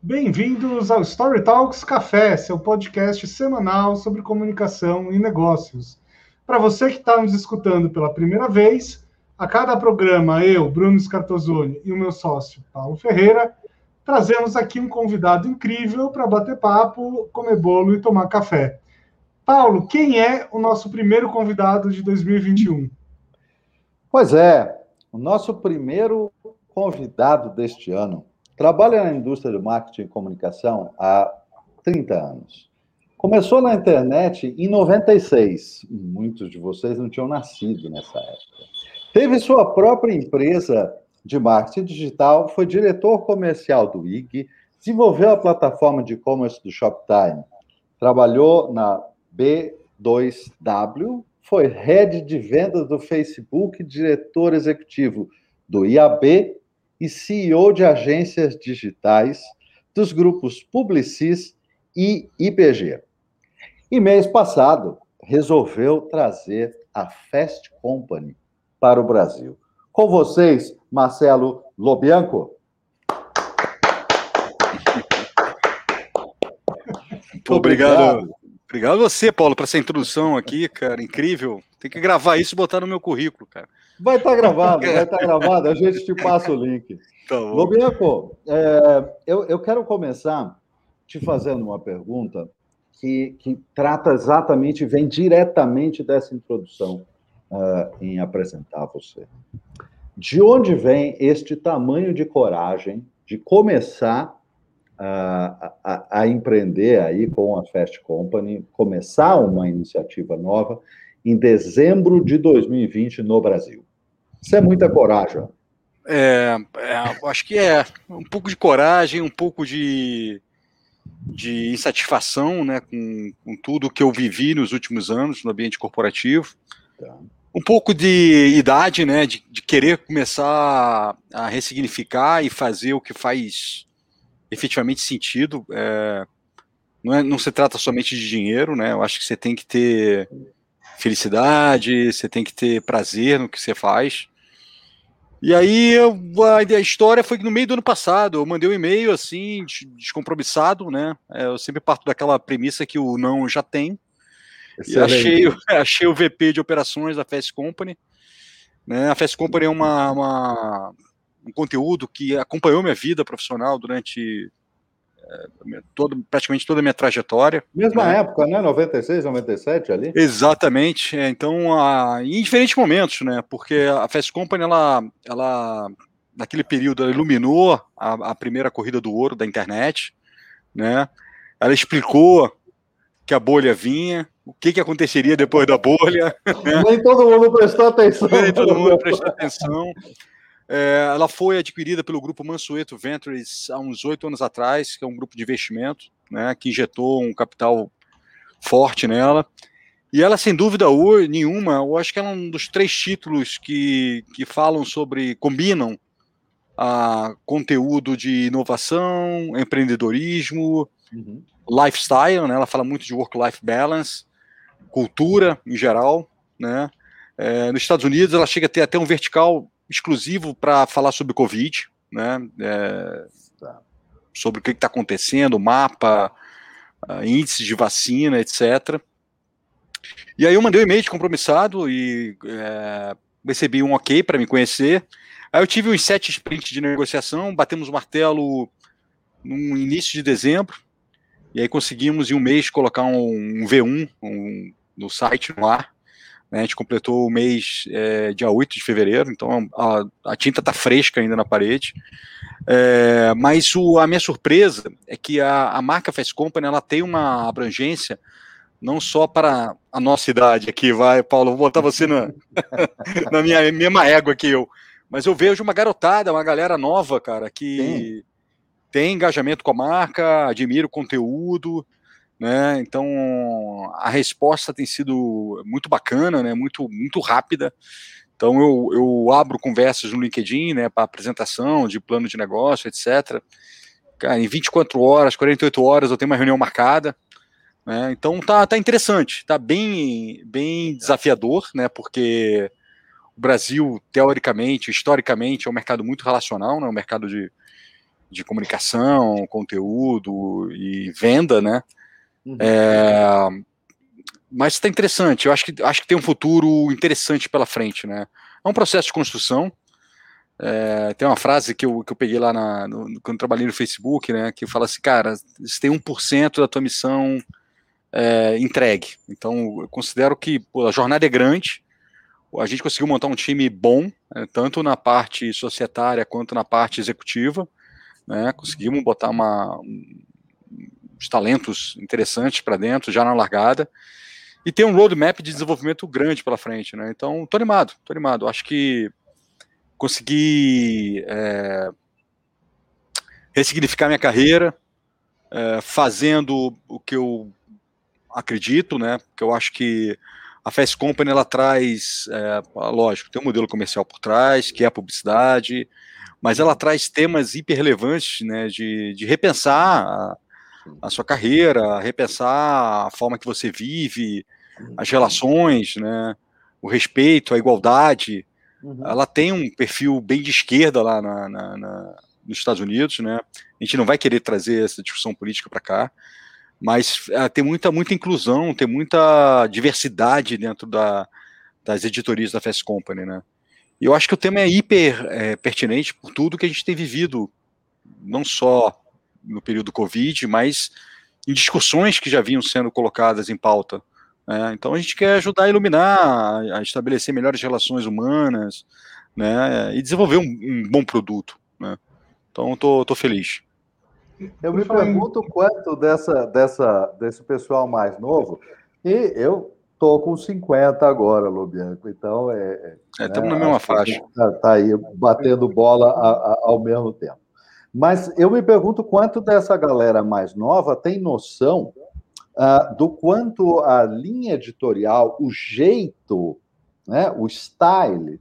Bem-vindos ao Story Talks Café, seu podcast semanal sobre comunicação e negócios. Para você que está nos escutando pela primeira vez, a cada programa, eu, Bruno Scartozoni e o meu sócio, Paulo Ferreira, trazemos aqui um convidado incrível para bater papo, comer bolo e tomar café. Paulo, quem é o nosso primeiro convidado de 2021? Pois é, o nosso primeiro convidado deste ano trabalha na indústria do marketing e comunicação há 30 anos. Começou na internet em 96. Muitos de vocês não tinham nascido nessa época. Teve sua própria empresa de marketing digital, foi diretor comercial do IG, desenvolveu a plataforma de e-commerce do Shoptime, trabalhou na B2W, foi head de vendas do Facebook, diretor executivo do IAB e CEO de agências digitais dos grupos Publicis e IBG. E mês passado resolveu trazer a Fast Company para o Brasil. Com vocês, Marcelo Lobianco. Obrigado. Obrigado a você, Paulo, por essa introdução aqui, cara. Incrível. Tem que gravar isso e botar no meu currículo, cara. Vai estar tá gravado, vai estar tá gravado. A gente te passa o link. Tá Lobianco, é, eu, eu quero começar te fazendo uma pergunta que, que trata exatamente, vem diretamente dessa introdução uh, em apresentar você. De onde vem este tamanho de coragem de começar a, a, a, empreender aí com a Fast Company, começar uma iniciativa nova em dezembro de 2020 no Brasil? Isso é muita coragem. É, é, acho que é um pouco de coragem, um pouco de, de insatisfação né, com, com tudo que eu vivi nos últimos anos no ambiente corporativo. Tá um pouco de idade, né, de, de, querer começar a ressignificar e fazer o que faz efetivamente sentido. É, não, é, não se trata somente de dinheiro, né? Eu acho que você tem que ter felicidade, você tem que ter prazer no que você faz. E aí a, a história foi que no meio do ano passado eu mandei um e-mail assim, descompromissado, né? É, eu sempre parto daquela premissa que o não já tem. Achei, achei o VP de operações da Fast Company. Né? A Fast Company é uma, uma, um conteúdo que acompanhou minha vida profissional durante todo, praticamente toda a minha trajetória. Mesma né? época, né? 96, 97 ali? Exatamente. É, então, a, em diferentes momentos, né? Porque a Fast Company, ela, ela naquele período, ela iluminou a, a primeira corrida do ouro da internet, né? Ela explicou que a bolha vinha, o que, que aconteceria depois da bolha. Né? Nem todo mundo prestou atenção. Nem todo mundo prestou atenção. É, ela foi adquirida pelo grupo Mansueto Ventures há uns oito anos atrás, que é um grupo de investimento, né, que injetou um capital forte nela. E ela, sem dúvida nenhuma, eu acho que é um dos três títulos que, que falam sobre, combinam a conteúdo de inovação, empreendedorismo, uhum. lifestyle, né? Ela fala muito de work-life balance, cultura em geral, né? É, nos Estados Unidos ela chega a ter até um vertical exclusivo para falar sobre Covid, né? É, sobre o que está acontecendo, mapa, índices de vacina, etc. E aí eu mandei um e-mail de compromissado e é, recebi um ok para me conhecer. Aí eu tive uns sete sprints de negociação, batemos o martelo no início de dezembro, e aí conseguimos em um mês colocar um, um V1 um, no site, no ar. Né, a gente completou o mês é, dia 8 de fevereiro, então a, a tinta está fresca ainda na parede. É, mas o, a minha surpresa é que a, a marca Fast Company ela tem uma abrangência não só para a nossa idade aqui, vai, Paulo, vou botar você na, na minha mesma égua que eu. Mas eu vejo uma garotada, uma galera nova, cara, que Sim. tem engajamento com a marca, admira o conteúdo, né? Então a resposta tem sido muito bacana, né? Muito muito rápida. Então eu, eu abro conversas no LinkedIn, né, para apresentação de plano de negócio, etc. Cara, em 24 horas, 48 horas eu tenho uma reunião marcada, né? Então tá, tá interessante, tá bem bem desafiador, né? Porque o Brasil, teoricamente, historicamente, é um mercado muito relacional, né? Um mercado de de comunicação, conteúdo e venda, né? Uhum. É, mas está interessante. Eu acho que acho que tem um futuro interessante pela frente, né? É um processo de construção. É, tem uma frase que eu, que eu peguei lá na, no, quando trabalhei no Facebook, né? Que fala assim, cara, você tem 1% da tua missão é, entregue. Então, eu considero que pô, a jornada é grande. A gente conseguiu montar um time bom, é, tanto na parte societária quanto na parte executiva. Né? Conseguimos botar uma, um, uns talentos interessantes para dentro, já na largada. E tem um roadmap de desenvolvimento grande pela frente. Né? Então, tô animado, tô animado. Acho que consegui é, ressignificar minha carreira, é, fazendo o que eu acredito, né? Porque eu acho que a Fast Company ela traz, é, lógico, tem um modelo comercial por trás, que é a publicidade, mas ela traz temas hiper relevantes, né? De, de repensar a, sua carreira, repensar a forma que você vive, as relações, né? O respeito, a igualdade. Uhum. Ela tem um perfil bem de esquerda lá na, na, na, nos Estados Unidos, né? A gente não vai querer trazer essa discussão política para cá, mas é, tem muita, muita inclusão, tem muita diversidade dentro da, das editorias da Fast Company, né? E eu acho que o tema é hiper é, pertinente por tudo que a gente tem vivido, não só no período Covid, mas em discussões que já vinham sendo colocadas em pauta. Né? Então a gente quer ajudar a iluminar, a estabelecer melhores relações humanas, né? E desenvolver um, um bom produto, né? Então estou tô, tô feliz. Eu me pergunto quanto dessa, dessa, desse pessoal mais novo, e eu tô com 50 agora, Lobianco, então é. é estamos né, na mesma faixa. Está tá aí batendo bola a, a, ao mesmo tempo. Mas eu me pergunto quanto dessa galera mais nova tem noção uh, do quanto a linha editorial, o jeito, né, o style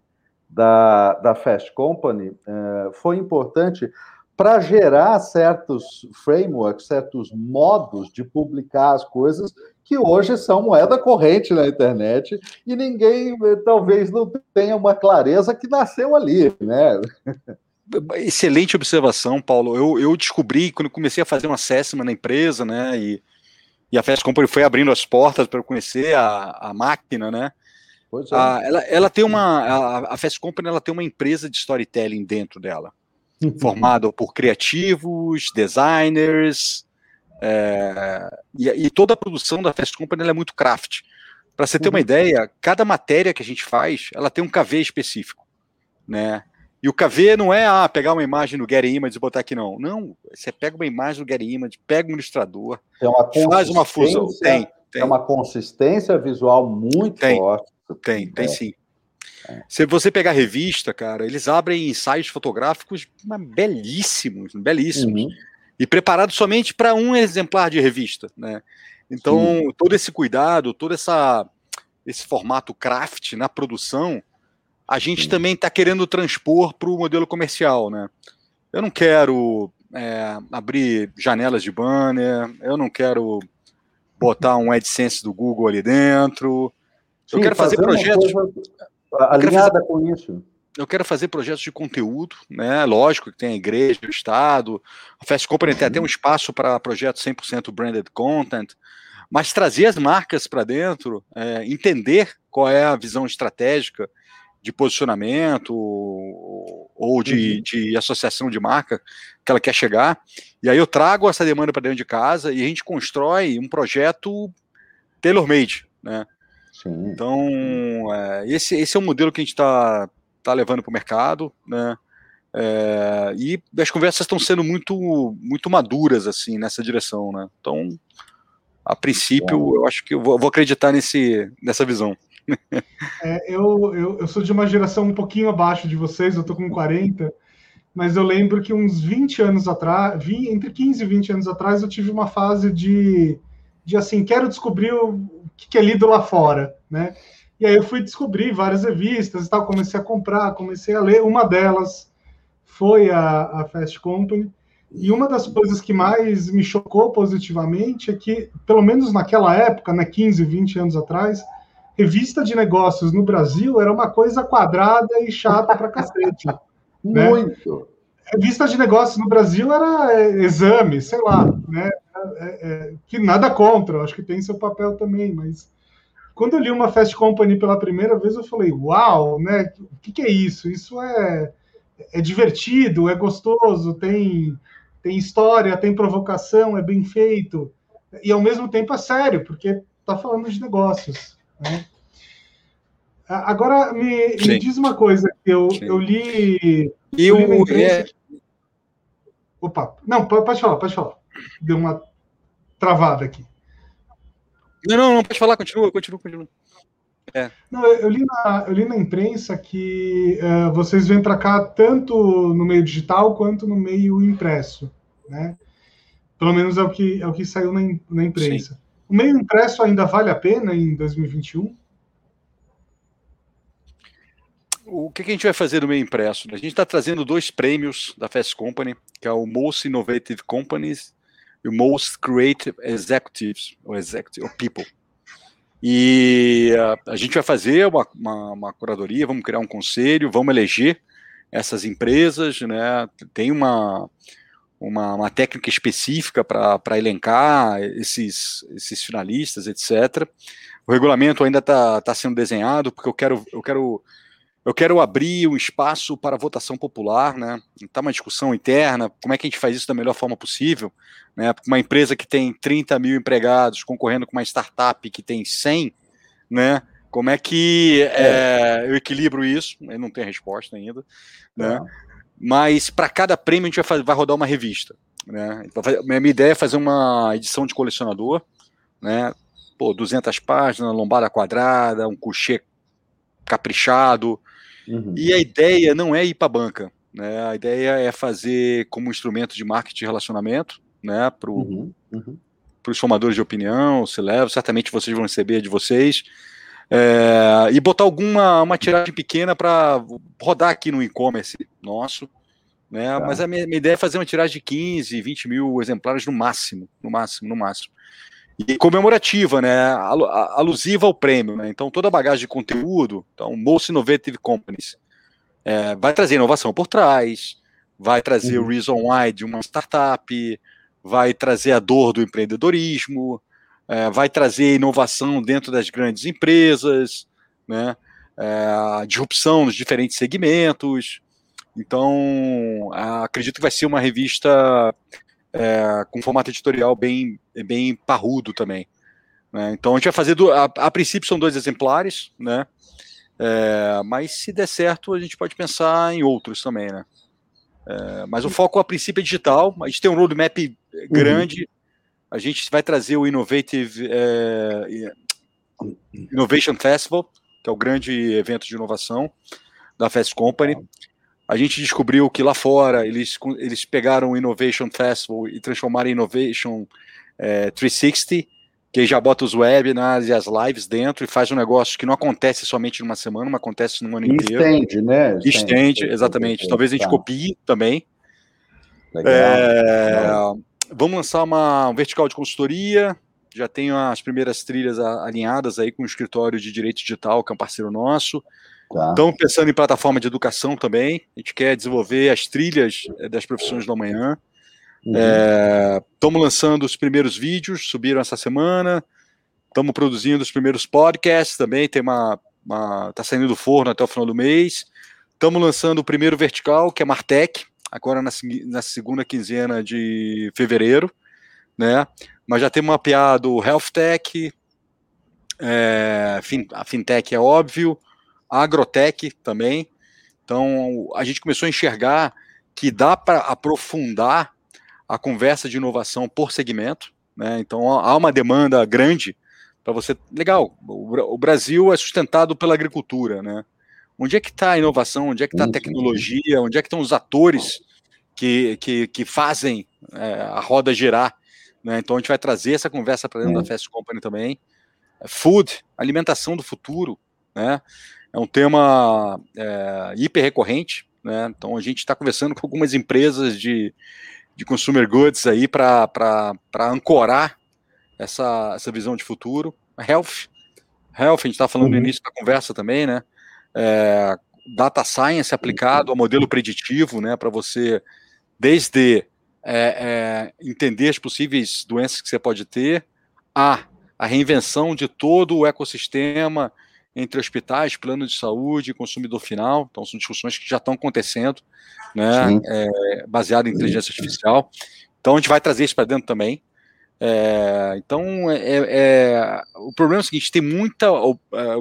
da, da Fast Company uh, foi importante para gerar certos frameworks, certos modos de publicar as coisas que hoje são moeda corrente na internet e ninguém eh, talvez não tenha uma clareza que nasceu ali, né? Excelente observação, Paulo. Eu, eu descobri quando comecei a fazer uma assessment na empresa, né? E, e a Fast Company foi abrindo as portas para eu conhecer a, a máquina, né? É. A, ela, ela tem uma a, a Fast Company ela tem uma empresa de storytelling dentro dela formado por criativos, designers, é, e, e, toda a produção da Fast Company é muito craft. Para você ter uma uhum. ideia, cada matéria que a gente faz, ela tem um KV específico, né? E o KV não é ah, pegar uma imagem do Getty Image e botar aqui, não. Não, você pega uma imagem do Getty Image, pega um ilustrador, uma faz uma fusão. Tem, tem. É uma consistência visual muito tem, forte. Tem, tem é. sim. Se você pegar a revista, cara, eles abrem ensaios fotográficos belíssimos, belíssimos. Uhum. E preparados somente para um exemplar de revista, né? Então, Sim. todo esse cuidado, todo essa, esse formato craft na produção, a gente Sim. também está querendo transpor para o modelo comercial, né? Eu não quero é, abrir janelas de banner, eu não quero botar um AdSense do Google ali dentro. Sim, eu quero fazer projetos. Alinhada fazer, com isso. Eu quero fazer projetos de conteúdo, né? Lógico que tem a igreja, o Estado, a Fast Company tem até um espaço para projetos 100% branded content, mas trazer as marcas para dentro, é, entender qual é a visão estratégica de posicionamento ou de, uhum. de associação de marca que ela quer chegar. E aí eu trago essa demanda para dentro de casa e a gente constrói um projeto tailor-made, né? Sim. Então, é, esse, esse é o modelo que a gente está tá levando para o mercado, né? É, e as conversas estão sendo muito, muito maduras assim nessa direção, né? Então, a princípio, eu acho que eu vou, vou, acreditar nesse, nessa visão. É, eu, eu, eu, sou de uma geração um pouquinho abaixo de vocês, eu tô com 40, mas eu lembro que uns 20 anos atrás, entre 15 e 20 anos atrás, eu tive uma fase de, de assim, quero descobrir o, que é lido lá fora, né? E aí eu fui descobrir várias revistas e tal, comecei a comprar, comecei a ler. Uma delas foi a, a Fast Company. E uma das coisas que mais me chocou positivamente é que, pelo menos naquela época, né, 15, 20 anos atrás, revista de negócios no Brasil era uma coisa quadrada e chata pra cacete. né? Muito. revista de negócios no Brasil era é, exame, sei lá, né? É, é, que nada contra, acho que tem seu papel também, mas quando eu li uma Fast Company pela primeira vez, eu falei, uau, né? O que, que é isso? Isso é, é divertido, é gostoso, tem, tem história, tem provocação, é bem feito, e ao mesmo tempo é sério, porque está falando de negócios. Né? Agora, me, me, diz uma coisa, eu, eu li. E eu li o. É... Opa, não, pode falar, pode falar. Deu uma travada aqui. Não, não, não, pode falar, continua, continua, continua. É. Não, eu, li na, eu li na imprensa que uh, vocês vêm para cá tanto no meio digital quanto no meio impresso, né? Pelo menos é o que, é o que saiu na, na imprensa. Sim. O meio impresso ainda vale a pena em 2021? O que, a gente vai fazer no meio impresso? A gente está trazendo dois prêmios da Fast Company, que é o Most Innovative Companies e o Most Creative Executives, ou Executive, People. E a, a gente vai fazer uma, uma, uma, curadoria, vamos criar um conselho, vamos eleger essas empresas, né? Tem uma, uma, uma técnica específica para elencar esses, esses finalistas, etc. O regulamento ainda está tá sendo desenhado, porque eu quero, eu quero eu quero abrir um espaço para votação popular, né? Está uma discussão interna, como é que a gente faz isso da melhor forma possível, né? Uma empresa que tem 30 mil empregados concorrendo com uma startup que tem 100, né? Como é que é. É, eu equilibro isso? Eu não tenho resposta ainda, né? É. Mas para cada prêmio a gente vai, fazer, vai rodar uma revista, né? Então, minha ideia é fazer uma edição de colecionador, né? Pô, 200 páginas, lombada quadrada, um coucher caprichado, Uhum. E a ideia não é ir para a banca, né? A ideia é fazer como instrumento de marketing e relacionamento, né? Para uhum. uhum. os formadores de opinião, se leva, certamente vocês vão receber de vocês. É, e botar alguma uma tiragem pequena para rodar aqui no e-commerce nosso, né? Tá. Mas a minha, minha, ideia é fazer uma tiragem de 15, 20 mil exemplares no máximo, no máximo, no máximo e comemorativa, né, alusiva ao prêmio, né, então toda a bagagem de conteúdo, então Most Innovative Companies, é, vai trazer inovação por trás, vai trazer uhum. o reason why de uma startup, vai trazer a dor do empreendedorismo, é, vai trazer inovação dentro das grandes empresas, né, é, disrupção nos diferentes segmentos, então acredito que vai ser uma revista é, com formato editorial bem, bem parrudo também. Né? Então a gente vai fazer, do, a, a, princípio são dois exemplares, né? É, mas se der certo a gente pode pensar em outros também, né? É, mas o foco a princípio é digital, a gente tem um roadmap grande, uhum. A gente vai trazer o Innovative é, Innovation Festival, que é o grande evento de inovação da Fast Company a gente descobriu que lá fora eles, eles pegaram o Innovation Festival e transformaram em Innovation é, 360, que já bota os webinars e as lives dentro e faz um negócio que não acontece somente numa semana, mas acontece no ano inteiro. Estende, né? Estende, exatamente. Talvez a gente tá. copie também. Legal. É, vamos lançar uma, um vertical de consultoria. Já tenho as primeiras trilhas alinhadas aí com o escritório de direito digital, que é um parceiro nosso. Tá. Estamos pensando em plataforma de educação também. A gente quer desenvolver as trilhas eh, das profissões do amanhã. Estamos uhum. é, lançando os primeiros vídeos, subiram essa semana. Estamos produzindo os primeiros podcasts também. Tem uma, uma, tá saindo do forno até o final do mês. Estamos lançando o primeiro vertical, que é Martech, agora na, na segunda quinzena de fevereiro, né? Mas já temos mapeado o Health Tech, é, a fintech é óbvio, a agrotech também. Então, a gente começou a enxergar que dá para aprofundar a conversa de inovação por segmento. Né? Então, há uma demanda grande para você. Legal, o Brasil é sustentado pela agricultura. Né? Onde é que está a inovação? Onde é que está a tecnologia? Onde é que estão os atores que, que, que fazem é, a roda girar? Né? Então, a gente vai trazer essa conversa para dentro é. da Fast Company também. Food, alimentação do futuro. Né? é um tema é, hiper recorrente, né? Então a gente está conversando com algumas empresas de, de consumer goods aí para ancorar essa, essa visão de futuro. Health, health, a gente está falando uhum. no início da conversa também, né? É, data science aplicado a modelo preditivo, né, para você, desde é, é, entender as possíveis doenças que você pode ter, a a reinvenção de todo o ecossistema entre hospitais, plano de saúde e consumidor final. Então, são discussões que já estão acontecendo, né, é, baseado em inteligência artificial. Então, a gente vai trazer isso para dentro também. É, então, é, é, o problema é o seguinte: tem muita, é,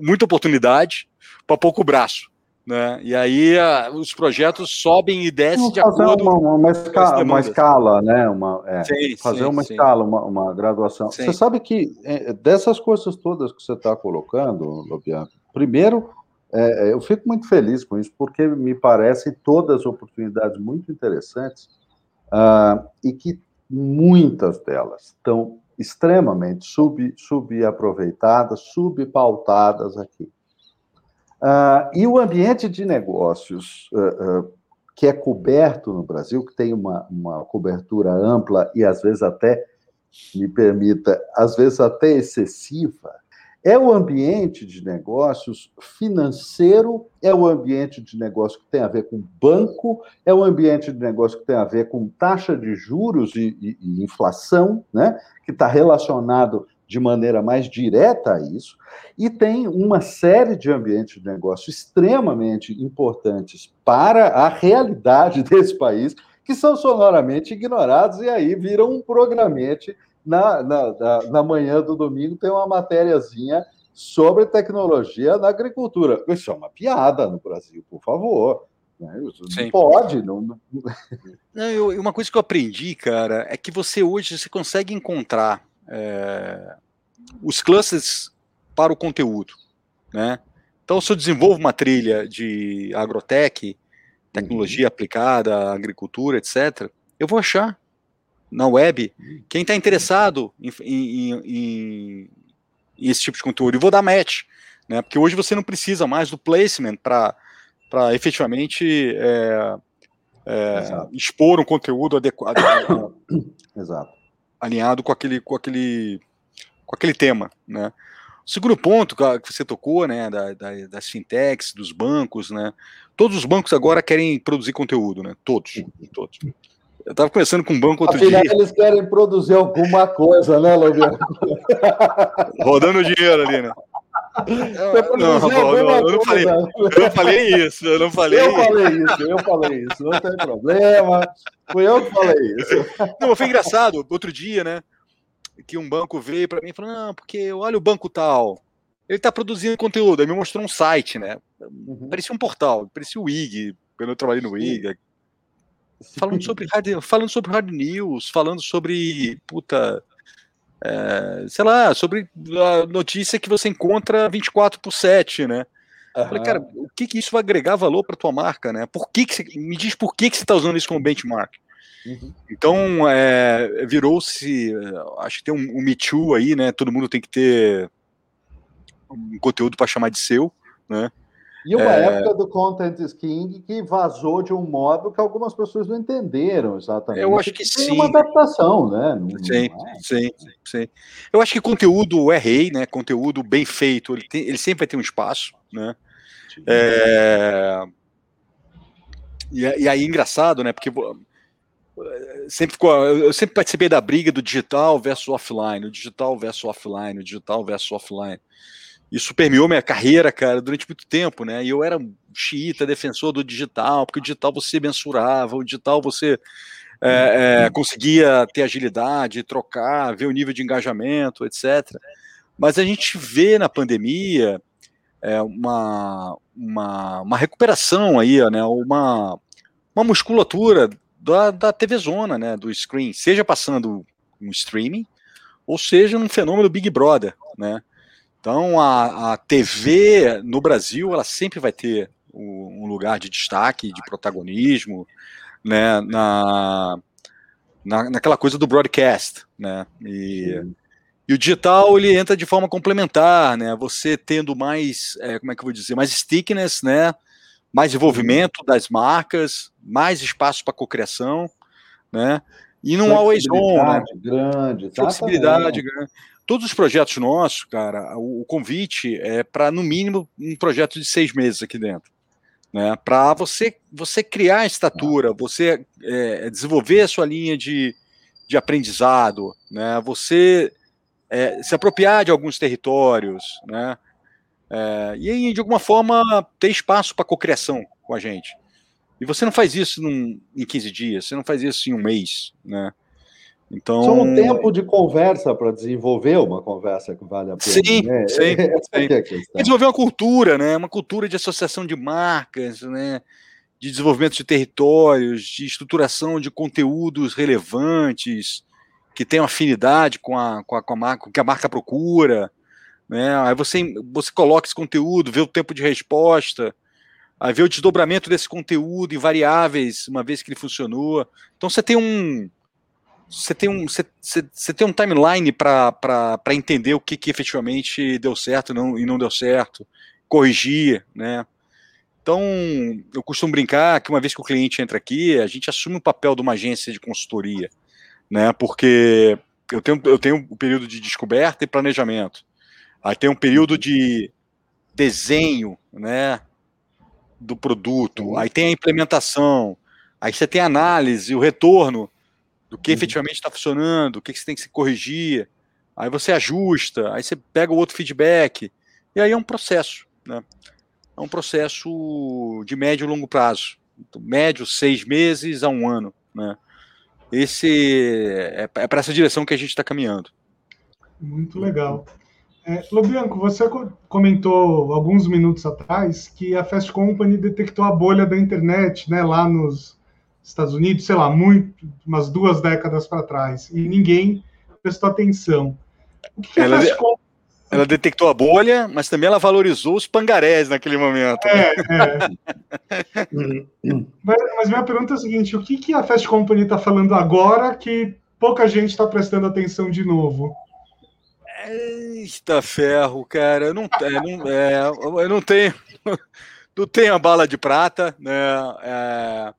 muita oportunidade para pouco braço. Né? E aí a, os projetos sobem e descem de acordo uma, uma, escala, uma escala, né? Uma, é, sim, fazer sim, uma sim. escala, uma, uma graduação. Você sabe que é, dessas coisas todas que você está colocando, Lobianco, primeiro é, é, eu fico muito feliz com isso, porque me parecem todas oportunidades muito interessantes uh, e que muitas delas estão extremamente sub, subaproveitadas, subpautadas aqui. Uh, e o ambiente de negócios uh, uh, que é coberto no Brasil, que tem uma, uma cobertura ampla e às vezes até, me permita, às vezes até excessiva, é o ambiente de negócios financeiro, é o ambiente de negócio que tem a ver com banco, é o ambiente de negócio que tem a ver com taxa de juros e, e, e inflação, né, que está relacionado de maneira mais direta a isso, e tem uma série de ambientes de negócio extremamente importantes para a realidade desse país, que são sonoramente ignorados, e aí viram um programete na, na, na, na manhã do domingo, tem uma matériazinha sobre tecnologia na agricultura. Isso é uma piada no Brasil, por favor. Né? Não pode. Não, não... não eu, uma coisa que eu aprendi, cara, é que você hoje você consegue encontrar é, os clusters para o conteúdo, né? Então, se eu desenvolvo uma trilha de agrotech, tecnologia uhum. aplicada agricultura, etc., eu vou achar na web quem está interessado em, em, em, em, esse tipo de conteúdo e vou dar match, né? Porque hoje você não precisa mais do placement para para efetivamente é, é, expor um conteúdo adequado, Exato. Alinhado com aquele, com aquele com aquele tema, né? O segundo ponto que você tocou, né, da, da, das fintechs, dos bancos, né? Todos os bancos agora querem produzir conteúdo, né? Todos, todos. Eu estava conversando com um banco outro Afinal, dia. eles querem produzir alguma coisa, né, Lobiano? Rodando dinheiro ali, né? Eu, não, não, eu, não falei, eu não falei isso, eu não falei. Eu falei isso, eu falei isso, não tem problema. Fui eu que falei isso. Não, foi engraçado. Outro dia, né? que um banco veio para mim e falou: não, porque olha o banco tal, ele está produzindo conteúdo. Aí me mostrou um site, né? Uhum. Parecia um portal, parecia o IG, quando eu trabalhei no IG. Falando sobre, hard, falando sobre hard news, falando sobre, puta, é, sei lá, sobre a notícia que você encontra 24 por 7, né? Uhum. Falei, cara, o que, que isso vai agregar valor para tua marca, né? Por que, que você, me diz por que, que você está usando isso como benchmark? Uhum. Então, é, virou-se, acho que tem um, um Me Too aí, né? Todo mundo tem que ter um conteúdo para chamar de seu, né? E uma é... época do Content King que vazou de um modo que algumas pessoas não entenderam exatamente. Eu acho que tem sim. uma adaptação, né? Não, sim, não é? sim, sim. Eu acho que conteúdo é rei, né? Conteúdo bem feito, ele, tem, ele sempre vai ter um espaço, né? É... E, e aí, engraçado, né? Porque sempre ficou, eu sempre participei da briga do digital versus offline, o digital versus offline, o digital versus offline. Isso permeou minha carreira, cara, durante muito tempo, né? E eu era xiita, defensor do digital, porque o digital você mensurava, o digital você é, é, conseguia ter agilidade, trocar, ver o nível de engajamento, etc. Mas a gente vê na pandemia é, uma, uma, uma recuperação aí, né? Uma, uma musculatura da, da TV Zona, né, do screen, seja passando um streaming, ou seja um fenômeno Big Brother, né? Então a, a TV no Brasil ela sempre vai ter um lugar de destaque, de protagonismo, né, na, na, naquela coisa do broadcast, né? E, e o digital ele entra de forma complementar, né? Você tendo mais, é, como é que eu vou dizer, mais stickiness, né? mais envolvimento das marcas, mais espaço para cocriação, né? E não always on, né? grande, flexibilidade grande. Todos os projetos nossos, cara, o, o convite é para no mínimo um projeto de seis meses aqui dentro, né? Para você você criar estatura, você é, desenvolver a sua linha de, de aprendizado, né? Você é, se apropriar de alguns territórios, né? É, e de alguma forma ter espaço para cocriação com a gente. E você não faz isso num, em 15 dias, você não faz isso em um mês, né? Então, Só um tempo de conversa para desenvolver uma conversa que vale a pena. Sim, né? sim. Sim. É desenvolver uma cultura, né? Uma cultura de associação de marcas, né? De desenvolvimento de territórios, de estruturação de conteúdos relevantes, que tenham afinidade com a, com a, com a marca, com que a marca procura. Né? Aí você, você coloca esse conteúdo, vê o tempo de resposta, aí vê o desdobramento desse conteúdo em variáveis, uma vez que ele funcionou. Então você tem um você tem um, você, tem um timeline para entender o que, que efetivamente deu certo não, e não deu certo, corrigir, né? Então, eu costumo brincar que uma vez que o cliente entra aqui, a gente assume o papel de uma agência de consultoria, né? Porque eu tenho, eu tenho um período de descoberta e planejamento. Aí tem um período de desenho, né? Do produto. Aí tem a implementação. Aí você tem a análise, o retorno do que uhum. efetivamente está funcionando, o que, que você tem que se corrigir. Aí você ajusta, aí você pega o outro feedback. E aí é um processo, né? É um processo de médio e longo prazo. Médio, seis meses a um ano, né? Esse é, é para essa direção que a gente está caminhando. Muito legal. É, Lobianco, você comentou alguns minutos atrás que a Fast Company detectou a bolha da internet, né, lá nos, Estados Unidos, sei lá, muito, umas duas décadas para trás, e ninguém prestou atenção. O que, que ela, de... ela detectou a bolha, mas também ela valorizou os pangarés naquele momento. É, é. mas, mas, minha pergunta é a seguinte: o que, que a Fast Company está falando agora que pouca gente está prestando atenção de novo? Eita ferro, cara. Eu não, é, não, é, eu não tenho. Não tenho a bala de prata, né? É,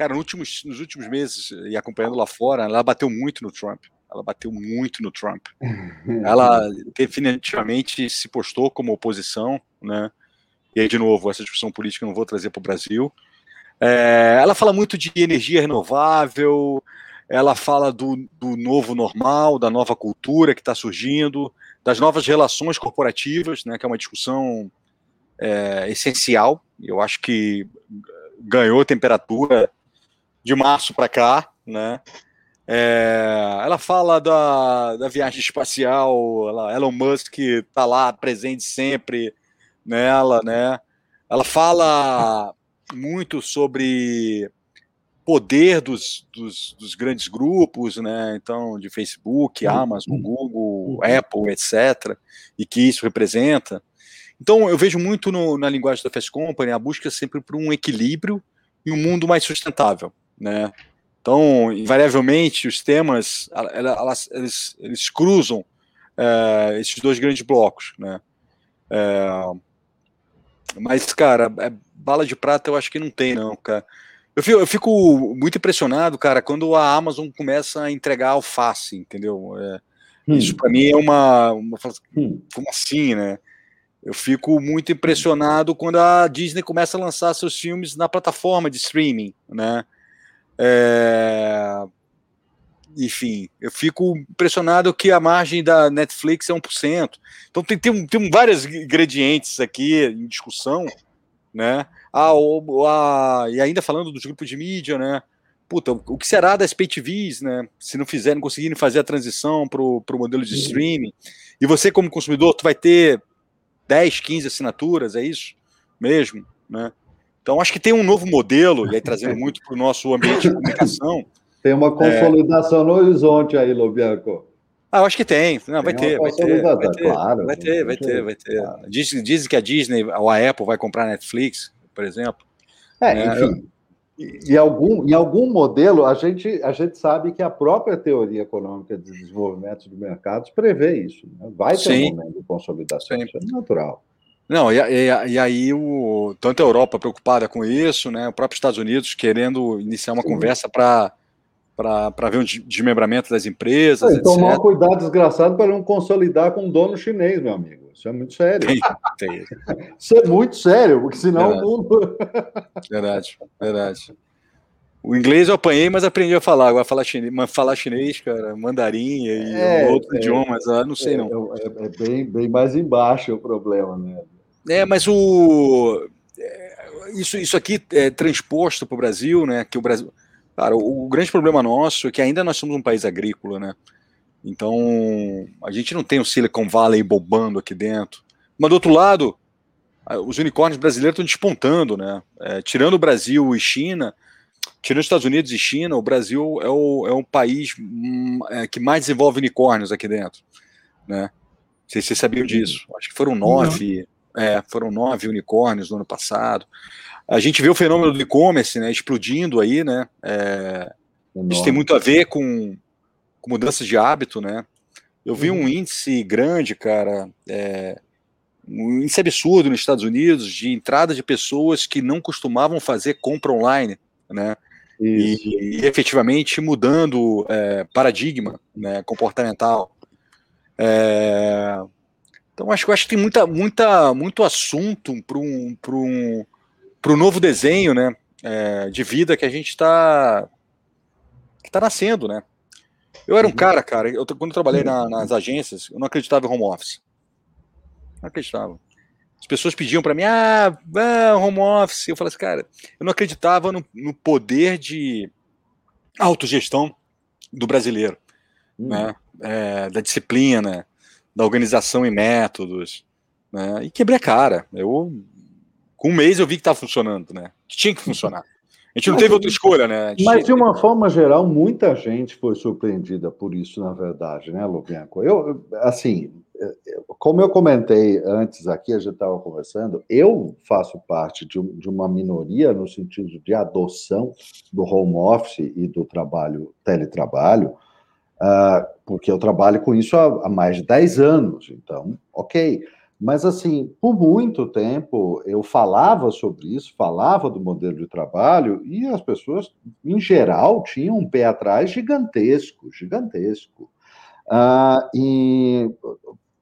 Cara, nos últimos, nos últimos meses, e acompanhando lá fora, ela bateu muito no Trump. Ela bateu muito no Trump. Ela definitivamente se postou como oposição, né? E aí, de novo, essa discussão política eu não vou trazer para o Brasil. É, ela fala muito de energia renovável, ela fala do, do novo normal, da nova cultura que está surgindo, das novas relações corporativas, né, que é uma discussão é, essencial. Eu acho que ganhou temperatura de março para cá, né? É, ela fala da, da viagem espacial, ela, Elon Musk está lá presente sempre nela, né? Ela fala muito sobre poder dos, dos, dos, grandes grupos, né? Então, de Facebook, uhum. Amazon, Google, uhum. Apple, etc., e que isso representa. Então, eu vejo muito no, na linguagem da Fast Company a busca sempre por um equilíbrio e um mundo mais sustentável né? Então, invariavelmente, os temas, elas, eles, eles cruzam é, esses dois grandes blocos, né? É, mas, cara, é, bala de prata eu acho que não tem, não, cara. Eu fico, eu fico, muito impressionado, cara, quando a Amazon começa a entregar alface, entendeu? É, hum. Isso para mim é uma, uma. Hum. Como assim, né? Eu fico muito impressionado quando a Disney começa a lançar seus filmes na plataforma de streaming, né? É... Enfim, eu fico impressionado que a margem da Netflix é 1%. Então tem, tem, tem vários ingredientes aqui em discussão, né? Ah, o, a, e ainda falando dos grupos de mídia, né? Puta, o que será das pay TVs, né? Se não fizerem, conseguirem fazer a transição para o modelo de uhum. streaming. E você, como consumidor, tu vai ter 10, 15 assinaturas, é isso mesmo, né? Então, acho que tem um novo modelo, e aí trazendo muito para o nosso ambiente de comunicação. Tem uma consolidação é... no horizonte aí, Lobianco. Ah, eu acho que tem. Não, vai, ter, vai, ter, vai ter, claro, vai ter, vai ter, vai ter. Claro. Dizem, dizem que a Disney ou a Apple vai comprar a Netflix, por exemplo. É, é enfim. Em algum, em algum modelo, a gente, a gente sabe que a própria teoria econômica de desenvolvimento de mercados prevê isso. Né? Vai ter Sim. um momento de consolidação, Sim. isso é natural. Não, e, e, e, aí o, tanto a Europa preocupada com isso, né, o próprio Estados Unidos querendo iniciar uma Sim. conversa para para ver um desmembramento das empresas. É, tomar um cuidado desgraçado para não consolidar com um dono chinês, meu amigo. Isso é muito sério. Tem, tem. Isso é muito sério, porque senão verdade. o mundo. verdade, verdade. O inglês eu apanhei, mas aprendi a falar. Agora falar chinês, falar chinês cara, mandarim e é, outros é, idiomas, não sei é, não. É, é, bem, bem mais embaixo o problema, né? É, mas o é, isso, isso aqui é transposto para o Brasil, né? Que o Brasil, cara, o, o grande problema nosso é que ainda nós somos um país agrícola, né? Então a gente não tem o Silicon Valley bobando aqui dentro. Mas do outro lado, os unicórnios brasileiros estão despontando, né? É, tirando o Brasil e China, tirando os Estados Unidos e China, o Brasil é o, é o país hum, é, que mais desenvolve unicórnios aqui dentro, né? Não sei se vocês sabiam disso. Acho que foram nove, é, foram nove unicórnios no ano passado. A gente vê o fenômeno do e-commerce, né, explodindo aí, né? É, isso tem muito a ver com, com mudanças de hábito, né? Eu vi um uhum. índice grande, cara, é, um índice absurdo nos Estados Unidos de entrada de pessoas que não costumavam fazer compra online, né? E, e, efetivamente mudando é, paradigma né, comportamental. É, então acho, acho que tem muita, muita, muito assunto para um, um, um novo desenho né, é, de vida que a gente está tá nascendo. Né? Eu era um uhum. cara, cara, eu, quando eu trabalhei na, nas agências, eu não acreditava em home office. Não acreditava. As pessoas pediam para mim, ah, home office. Eu falei assim, cara, eu não acreditava no, no poder de autogestão do brasileiro, hum. né? É, da disciplina, da organização e métodos, né? E quebrei a cara. Eu, com um mês eu vi que estava funcionando, né? Que tinha que funcionar. A gente não mas, teve outra escolha, né? Mas, de uma forma geral, muita gente foi surpreendida por isso, na verdade, né, Lubianco? Eu, assim, como eu comentei antes aqui, a gente estava conversando, eu faço parte de, de, uma minoria no sentido de adoção do home office e do trabalho, teletrabalho, uh, porque eu trabalho com isso há, há, mais de 10 anos, então, ok. Mas, assim, por muito tempo eu falava sobre isso, falava do modelo de trabalho, e as pessoas, em geral, tinham um pé atrás gigantesco, gigantesco. Uh, e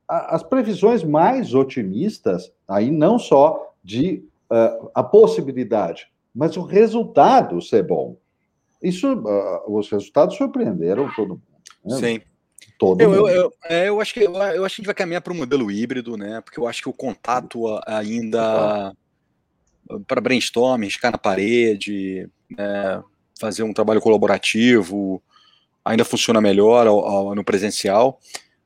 as previsões mais otimistas, aí não só de uh, a possibilidade, mas o resultado ser bom. Isso, uh, os resultados surpreenderam todo mundo. Né? Sim. Todo eu. Eu, eu, é, eu, acho que, eu, eu acho que a gente vai caminhar para um modelo híbrido, né? Porque eu acho que o contato ainda para brainstorm, riscar na parede, né? fazer um trabalho colaborativo, ainda funciona melhor ao, ao, no presencial.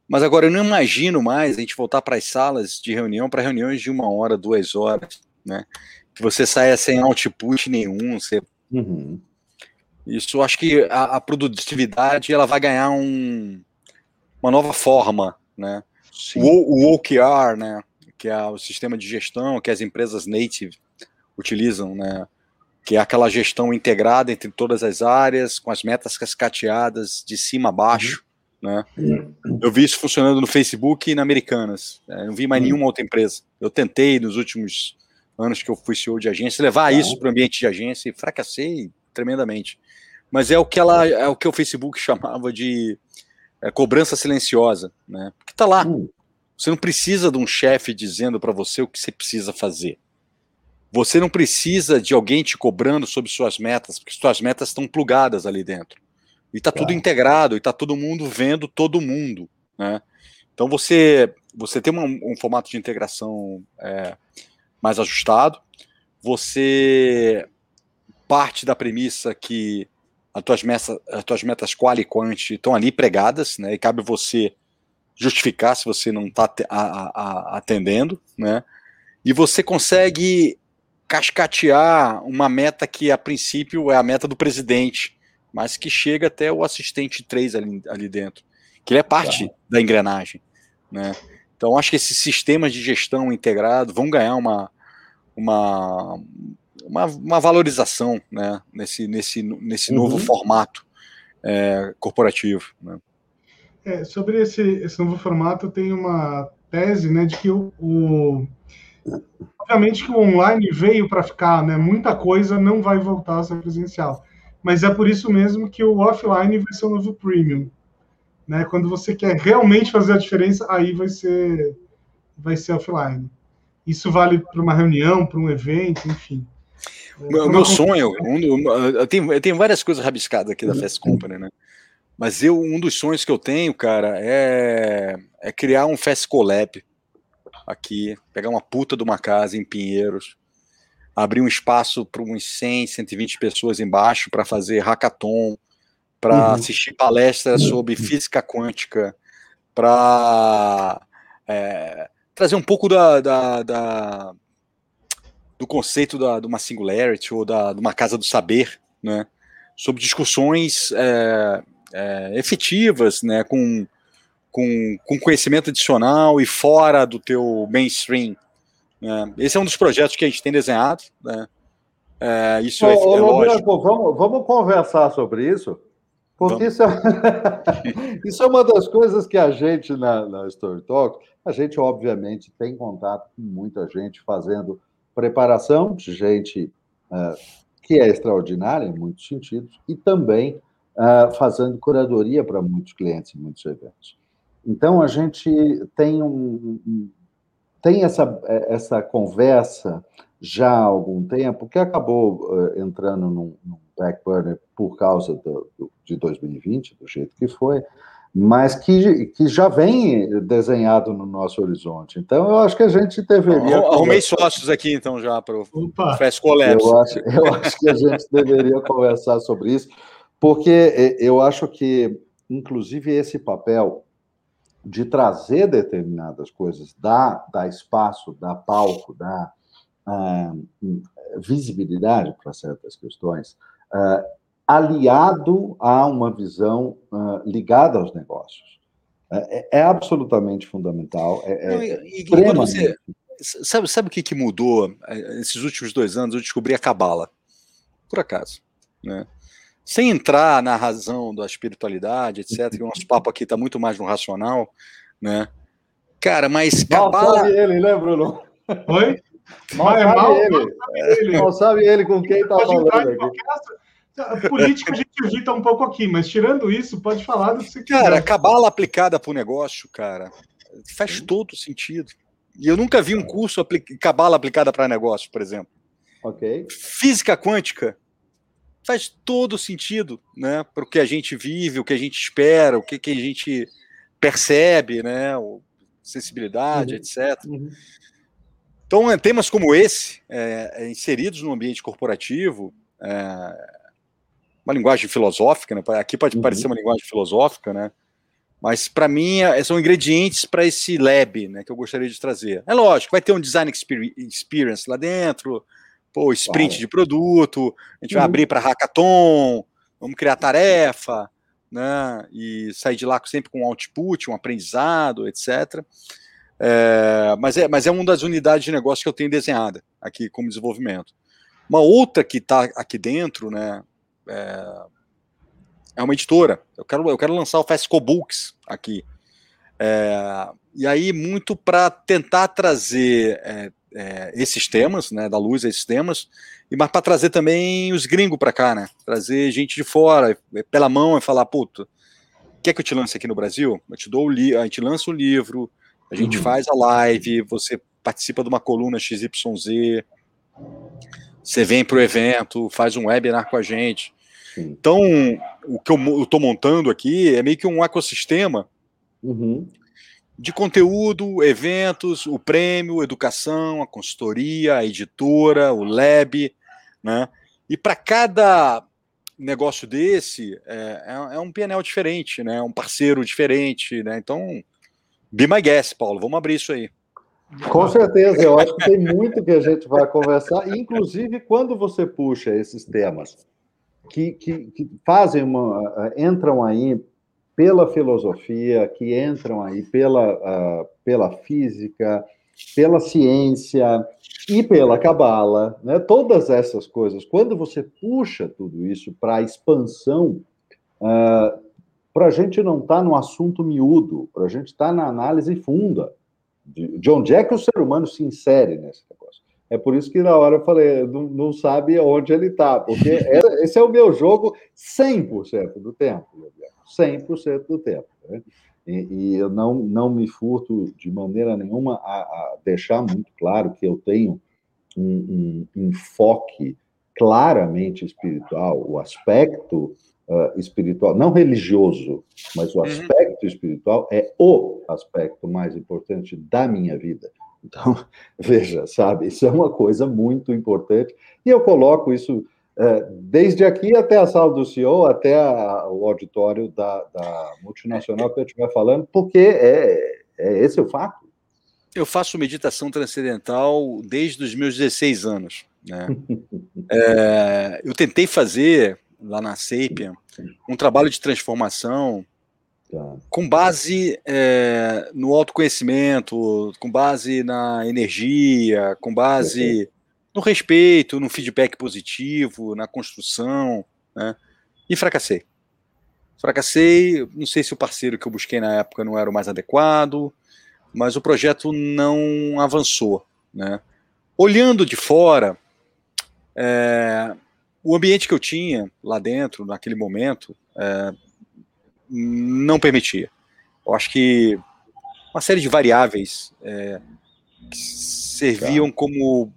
Mas agora eu não imagino mais a gente voltar para as salas de reunião para reuniões de uma hora, duas horas, né? Que você saia sem output nenhum. Você... Uhum. Isso acho que a, a, produtividade ela vai ganhar um, uma nova forma, né? O, o OKR, né? Que é o sistema de gestão que as empresas native utilizam, né? Que é aquela gestão integrada entre todas as áreas, com as metas cascateadas de cima a baixo. Uhum né? Eu vi isso funcionando no Facebook e na Americanas. Né? Não vi mais nenhuma outra empresa. Eu tentei nos últimos anos que eu fui CEO de agência levar tá. isso para o ambiente de agência e fracassei tremendamente. Mas é o que ela, é o que o Facebook chamava de é, cobrança silenciosa, né? Porque tá lá. Hum. Você não precisa de um chefe dizendo para você o que você precisa fazer. Você não precisa de alguém te cobrando sobre suas metas, porque suas metas estão plugadas ali dentro. E está tudo integrado, e está todo mundo vendo todo mundo. Né? Então você, você tem uma, um formato de integração é, mais ajustado, você parte da premissa que as tuas metas, as tuas metas qual e quant estão ali pregadas, né? E cabe você justificar se você não está atendendo, né? E você consegue cascatear uma meta que a princípio é a meta do presidente, mas que chega até o assistente 3 ali, ali dentro, que ele é parte tá. da engrenagem, né? Então acho que esses sistemas de gestão integrado vão ganhar uma, uma, uma, uma valorização, né? Nesse, nesse, nesse uhum. novo formato é, corporativo, né? É, sobre esse, esse novo formato, tem uma tese, né, de que o, o obviamente que o online veio para ficar, né? Muita coisa não vai voltar a ser presencial mas é por isso mesmo que o offline vai ser o novo premium. Né? Quando você quer realmente fazer a diferença, aí vai ser, vai ser offline. Isso vale para uma reunião, para um evento, enfim. O meu, meu sonho, um, eu, tenho, eu tenho várias coisas rabiscadas aqui da Fast Company, né? Mas eu, um dos sonhos que eu tenho, cara, é, é criar um Fast Collab aqui, pegar uma puta de uma casa em Pinheiros, abrir um espaço para uns 100, 120 pessoas embaixo para fazer hackathon, para uhum. assistir palestras sobre física quântica, para é, trazer um pouco da, da, da do conceito da, de uma singularity ou da, de uma casa do saber, né, sobre discussões é, é, efetivas, né, com, com, com conhecimento adicional e fora do teu mainstream. Né. Esse é um dos projetos que a gente tem desenhado. Né. É, isso ô, é, ô, é lógico. Vamos, vamos conversar sobre isso, porque isso é, isso é uma das coisas que a gente na, na Story Talk, a gente obviamente tem contato com muita gente fazendo preparação de gente uh, que é extraordinária em muitos sentidos e também uh, fazendo curadoria para muitos clientes em muitos eventos. Então, a gente tem, um, tem essa, essa conversa já há algum tempo, que acabou uh, entrando num, num back burner por causa do, do, de 2020, do jeito que foi, mas que, que já vem desenhado no nosso horizonte. Então, eu acho que a gente deveria. Arrumei sócios aqui, então, já para o Fast Collapse. Eu acho, eu acho que a gente deveria conversar sobre isso, porque eu acho que, inclusive, esse papel de trazer determinadas coisas, dar, dar espaço, dar palco, dar uh, visibilidade para certas questões, uh, aliado a uma visão uh, ligada aos negócios. É, é, é absolutamente fundamental. É, Não, é e, e você, sabe, sabe o que, que mudou eh, esses últimos dois anos? Eu descobri a cabala, por acaso. Né? Sem entrar na razão da espiritualidade, etc., que o nosso papo aqui está muito mais no racional, né? Cara, mas cabala. Mal sabe ele, né, Bruno? Oi? Mal, mal, sabe, mal, ele. Mal sabe ele. Mal sabe ele com quem está falando aqui. A política a gente agita um pouco aqui, mas tirando isso, pode falar do que você. Cara, cabala aplicada para o negócio, cara, faz todo sentido. E eu nunca vi um curso cabala aplicada para negócio, por exemplo. Ok. Física quântica faz todo sentido, né? Para o que a gente vive, o que a gente espera, o que, que a gente percebe, né? sensibilidade, uhum. etc. Uhum. Então, temas como esse, é, inseridos no ambiente corporativo, é, uma linguagem filosófica, né? Aqui pode uhum. parecer uma linguagem filosófica, né? Mas para mim é, são ingredientes para esse lab, né? Que eu gostaria de trazer. É lógico, vai ter um design experience lá dentro, pô, sprint claro. de produto, a gente uhum. vai abrir para hackathon, vamos criar tarefa, né? E sair de lá sempre com um output, um aprendizado, etc. É, mas, é, mas é uma das unidades de negócio que eu tenho desenhada aqui como desenvolvimento. Uma outra que está aqui dentro, né? É, é uma editora. Eu quero, eu quero lançar o Festival Books aqui. É, e aí, muito para tentar trazer é, é, esses temas, né, da luz a esses temas, e mas para trazer também os gringos para cá, né? Trazer gente de fora, pela mão e falar, puto, quer que eu te lance aqui no Brasil? Eu te dou o li a gente lança o livro, a gente uhum. faz a live, você participa de uma coluna XYZ, você vem para o evento, faz um webinar com a gente. Então, o que eu estou montando aqui é meio que um ecossistema uhum. de conteúdo, eventos, o prêmio, educação, a consultoria, a editora, o lab, né? E para cada negócio desse é, é, é, um PNL diferente, né? Um parceiro diferente, né? Então, be my guest, Paulo. Vamos abrir isso aí. Com certeza, eu acho que tem muito que a gente vai conversar, inclusive quando você puxa esses temas que, que, que fazem uma. entram aí pela filosofia, que entram aí pela, uh, pela física, pela ciência e pela cabala, né? todas essas coisas, quando você puxa tudo isso para a expansão, uh, para a gente não estar tá no assunto miúdo, para a gente estar tá na análise funda de, de onde é que o ser humano se insere nesse negócio. É por isso que na hora eu falei, não, não sabe onde ele está, porque é, esse é o meu jogo 100% do tempo, 100% do tempo. Né? E, e, eu não, não me furto de maneira nenhuma a, a deixar muito claro que eu tenho um, um enfoque claramente espiritual, o aspecto uh, espiritual, não religioso, mas o uhum. Aspecto espiritual é o aspecto mais importante da minha vida. Então, veja, sabe, isso é uma coisa muito importante, e eu coloco isso é, desde aqui até a sala do CEO, até a, o auditório da, da, multinacional que eu estiver falando, porque é, é esse o fato. Eu faço meditação transcendental desde os meus 16 anos. Né? é, eu tentei fazer, lá na Sapien, um trabalho de transformação tá. com base é, no autoconhecimento, com base na energia, com base no respeito, no feedback positivo, na construção, né? E fracassei. Fracassei, não sei se o parceiro que eu busquei na época não era o mais adequado, mas o projeto não avançou, né? Olhando de fora, é, o ambiente que eu tinha lá dentro, naquele momento, é, não permitia. Eu acho que uma série de variáveis é, que serviam tá. como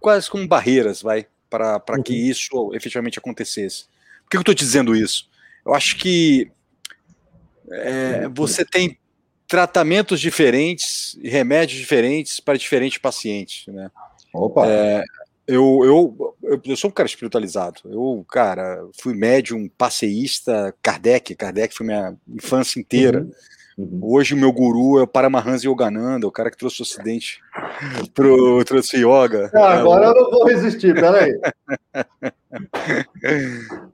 quase como barreiras, vai, para uhum. que isso efetivamente acontecesse. Por que eu estou te dizendo isso? Eu acho que é, você tem tratamentos diferentes e remédios diferentes para diferentes pacientes, né? Opa! É, eu, eu, eu, eu, sou um cara espiritualizado. Eu, cara, fui médium, passeísta, Kardec. Kardec foi minha infância inteira. Uhum. Uhum. Hoje o meu guru é o Paramahansa Yogananda, o cara que trouxe o ocidente pro trouxe yoga. Ah, agora eu não vou resistir, peraí.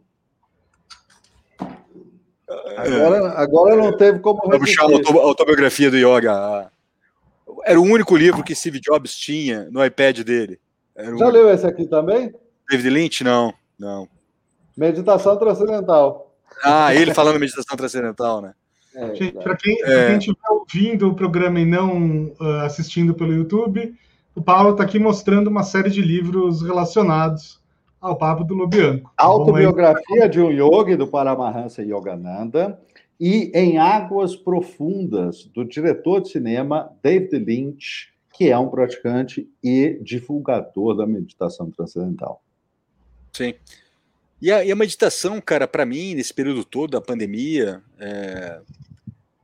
Agora, agora não teve como resistir. Vou puxar a autobiografia do yoga. Era o único livro que Steve Jobs tinha no iPad dele. Já leu esse aqui também? David Lynch? Não, não. Meditação Transcendental. Ah, ele falando meditação transcendental, né? É, para quem é. estiver ouvindo o programa e não uh, assistindo pelo YouTube, o Paulo está aqui mostrando uma série de livros relacionados ao papo do Lobianco. Autobiografia de um yogi do Paramahansa Yogananda e Em Águas Profundas, do diretor de cinema David Lynch, que é um praticante e divulgador da meditação transcendental. Sim. E a, e a meditação, cara, para mim, nesse período todo da pandemia, é,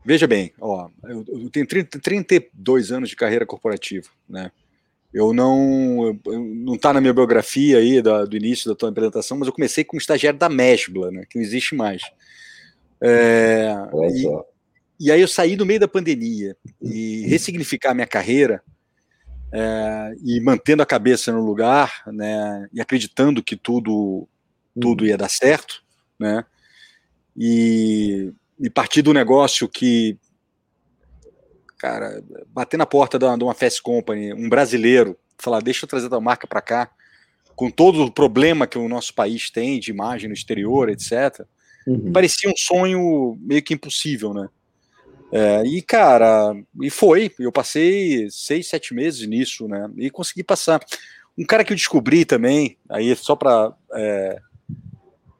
Veja bem, ó, eu, eu tenho 30, 32 anos de carreira corporativa, né? Eu não, eu, não está na minha biografia aí da, do início da tua apresentação, mas eu comecei como estagiário da Mesbla, né? Que não existe mais. É, e, e, aí eu saí no meio da pandemia e ressignificar minha carreira é, e mantendo a cabeça no lugar, né? E acreditando que tudo tudo ia dar certo, né? E e partir do negócio que, cara, bater na porta de uma Fast Company, um brasileiro, falar, deixa eu trazer a marca para cá, com todo o problema que o nosso país tem de imagem no exterior, etc., uhum. parecia um sonho meio que impossível, né? É, e, cara, e foi. Eu passei seis, sete meses nisso, né? E consegui passar. Um cara que eu descobri também, aí só para. É,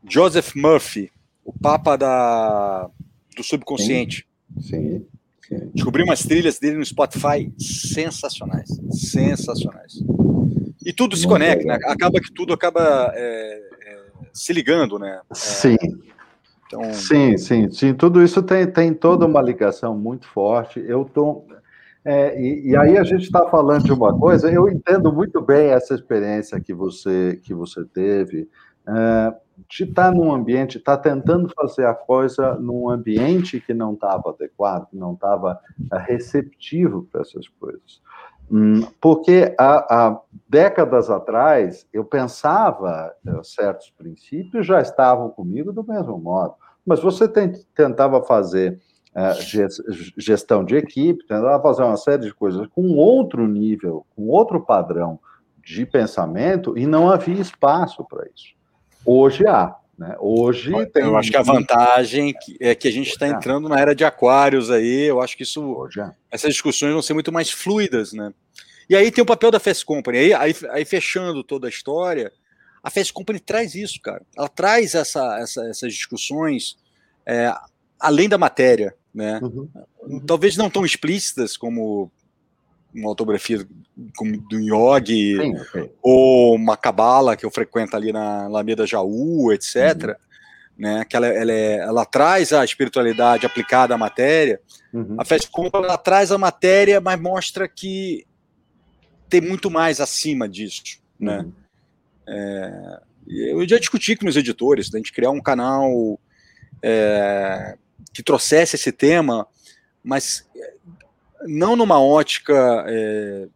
Joseph Murphy, o papa da do subconsciente. Sim. Sim. Descobri umas trilhas dele no Spotify sensacionais, sensacionais. E tudo se conecta, né? acaba que tudo acaba é, é, se ligando, né? É, sim. Então... Sim, sim, sim. Tudo isso tem, tem toda uma ligação muito forte. Eu tô é, e, e, aí a gente está falando de uma coisa. Eu entendo muito bem essa experiência que você que você teve. É, de estar tá num ambiente, estar tá tentando fazer a coisa num ambiente que não estava adequado, não estava eh, receptivo para essas coisas. Hum, porque há, há, décadas atrás eu pensava eh, certos princípios já estavam comigo do mesmo modo, mas você tem, tentava fazer uh, gestão de equipe, tentava fazer uma série de coisas com outro nível, com outro padrão de pensamento e não havia espaço para isso. Hoje há. Né? Hoje eu tem. Eu acho que a vantagem é que a gente está entrando na era de aquários aí. Eu acho que isso, essas discussões vão ser muito mais fluidas, né? E aí tem o papel da Fast Company. Aí, aí, aí, fechando toda a história, a Fast Company traz isso, cara. Ela traz essa, essa essas discussões é, além da matéria, né? Uhum. Uhum. Talvez não tão explícitas como uma autografia como do Yogi ou uma cabala que eu frequento ali na Alameda Jaú, etc. Uhum. Né, que ela, ela, é, ela, traz a espiritualidade aplicada à matéria. Uhum. A Fast Company ela traz a matéria, mas mostra que tem muito mais acima disso, né? Uhum. É, eu já discuti com meus editores, da gente criar um canal é, que trouxesse esse tema, mas não numa ótica é,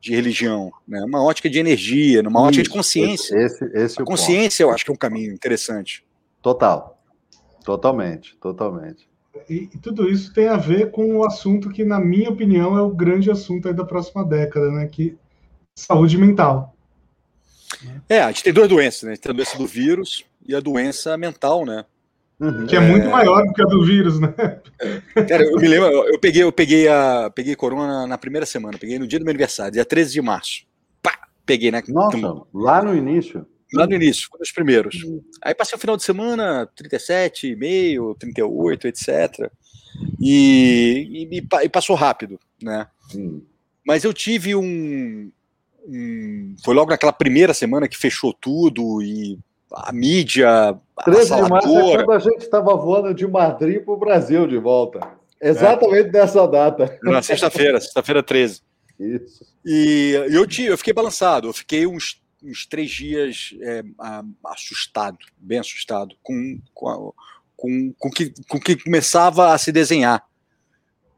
de religião, né? uma ótica de energia, numa Isso, ótica de consciência. Esse, esse é consciência, ponto. eu acho que é um caminho interessante. Total. Totalmente, totalmente. E, e, tudo isso tem a ver com o assunto que, na minha opinião, é o grande assunto da próxima década, né? Que saúde mental. É, a gente tem duas doenças, né? Tem a doença do vírus e a doença mental, né? Uhum. Que é, é, muito maior do que a do vírus, né? Cara, eu me lembro, eu peguei, eu peguei a peguei corona na primeira semana, peguei no dia do meu aniversário, dia 13 de março. Pá, peguei, né? Nossa, lá no início. Lá no início, os primeiros. Uhum. Aí passei o final de semana, 37,5, 38, etc. E, e, e, passou rápido, né? Uhum. Mas eu tive um, Foi logo naquela primeira semana que fechou tudo e a mídia. 13 de março é quando a gente estava voando de Madrid para o Brasil de volta. Exatamente é. nessa data. Na sexta-feira, sexta-feira 13. Isso. E eu, te, eu fiquei balançado, eu fiquei uns, uns três dias é, assustado, bem assustado, com, com, com, com, que, com que começava a se desenhar.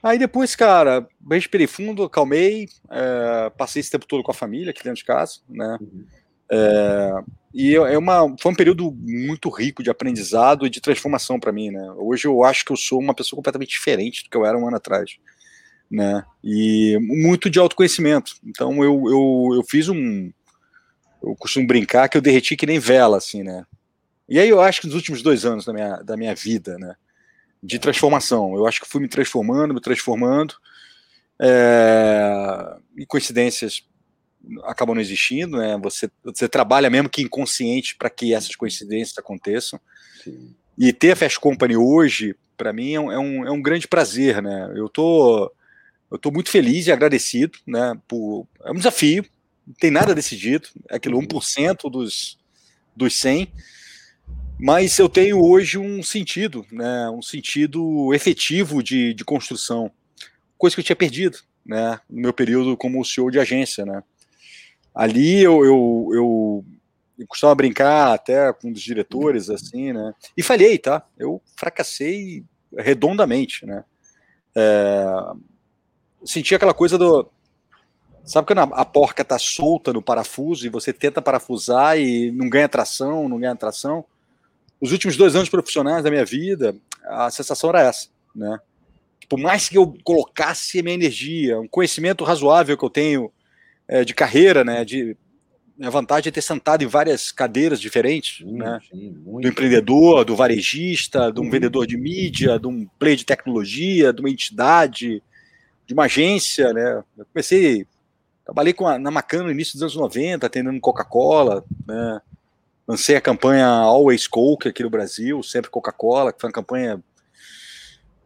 Aí depois, cara, respirei fundo, acalmei, é, passei esse tempo todo com a família aqui dentro de casa, né? Uhum. É, e é uma, foi um período muito rico de aprendizado e de transformação para mim, né? Hoje eu acho que eu sou uma pessoa completamente diferente do que eu era um ano atrás, né? E muito de autoconhecimento. Então eu, eu, eu fiz um. Eu costumo brincar que eu derreti que nem vela, assim, né? E aí eu acho que nos últimos dois anos da minha, da minha vida, né? De transformação. Eu acho que fui me transformando, me transformando. É, e coincidências acabam não existindo, né? Você, você trabalha mesmo que inconsciente para que essas coincidências aconteçam. Sim. E ter a Fast Company hoje, para mim, é um, é um, é um grande prazer, né? Eu tô, eu tô muito feliz e agradecido, né? Por, é um desafio, não tem nada decidido, é aquilo 1% uhum. dos, dos 100, mas eu tenho hoje um sentido, né? Um sentido efetivo de, de construção, coisa que eu tinha perdido, né? No meu período como CEO de agência, né? ali eu, eu, eu, eu costumava brincar até com um dos diretores, assim, né? E falhei, tá? Eu fracassei redondamente, né? É, senti aquela coisa do. Sabe quando a, porca tá solta no parafuso e você tenta parafusar e não ganha tração, não ganha tração? Os últimos dois anos profissionais da minha vida, a sensação era essa, né? Por mais que eu colocasse a minha energia, um conhecimento razoável que eu tenho é, de carreira, né? De a vantagem é ter sentado em várias cadeiras diferentes, sim, né? Sim, do empreendedor, do varejista, de um vendedor de mídia, de um play de tecnologia, de uma entidade, de uma agência, né? Eu comecei, trabalhei com a, na Macan no início dos anos 90, atendendo Coca-Cola, né? Lancei a campanha Always Coke aqui no Brasil, sempre Coca-Cola, que foi uma campanha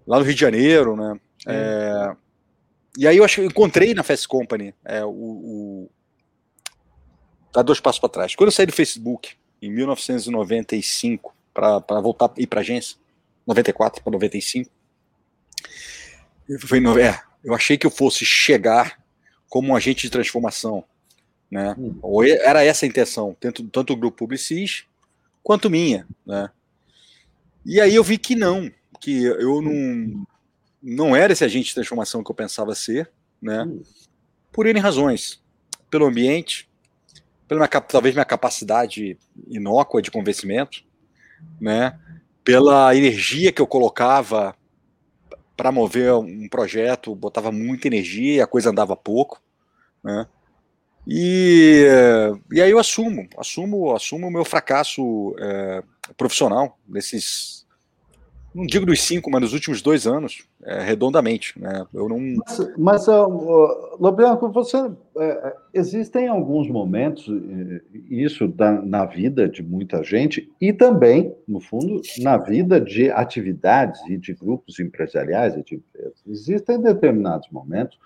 lá no Rio de Janeiro, né? É, e aí eu acho que eu encontrei na Fast Company é, o, o. Dá dois passos para trás. Quando eu saí do Facebook, em 1995, para voltar e ir para agência, 94 para 95, foi, é, eu achei que eu fosse chegar como um agente de transformação. Né? Hum. Ou era essa a intenção, tanto, tanto o grupo Publicis quanto minha. Né? E aí eu vi que não, que eu não, não era esse agente de transformação que eu pensava ser, né? Hum. Por N razões. Pelo ambiente, pela minha, talvez minha capacidade inócua de convencimento, né? Pela energia que eu colocava para mover um projeto, botava muita energia e a coisa andava pouco, né? E, e aí eu assumo, assumo, assumo o meu fracasso é, profissional nesses não digo dos cinco, mas nos últimos dois anos, é, redondamente. Né? Eu não... Mas, mas uh, Lobianco, você uh, existem alguns momentos, isso da, na vida de muita gente, e também, no fundo, na vida de atividades e de grupos empresariais e de empresas. Existem determinados momentos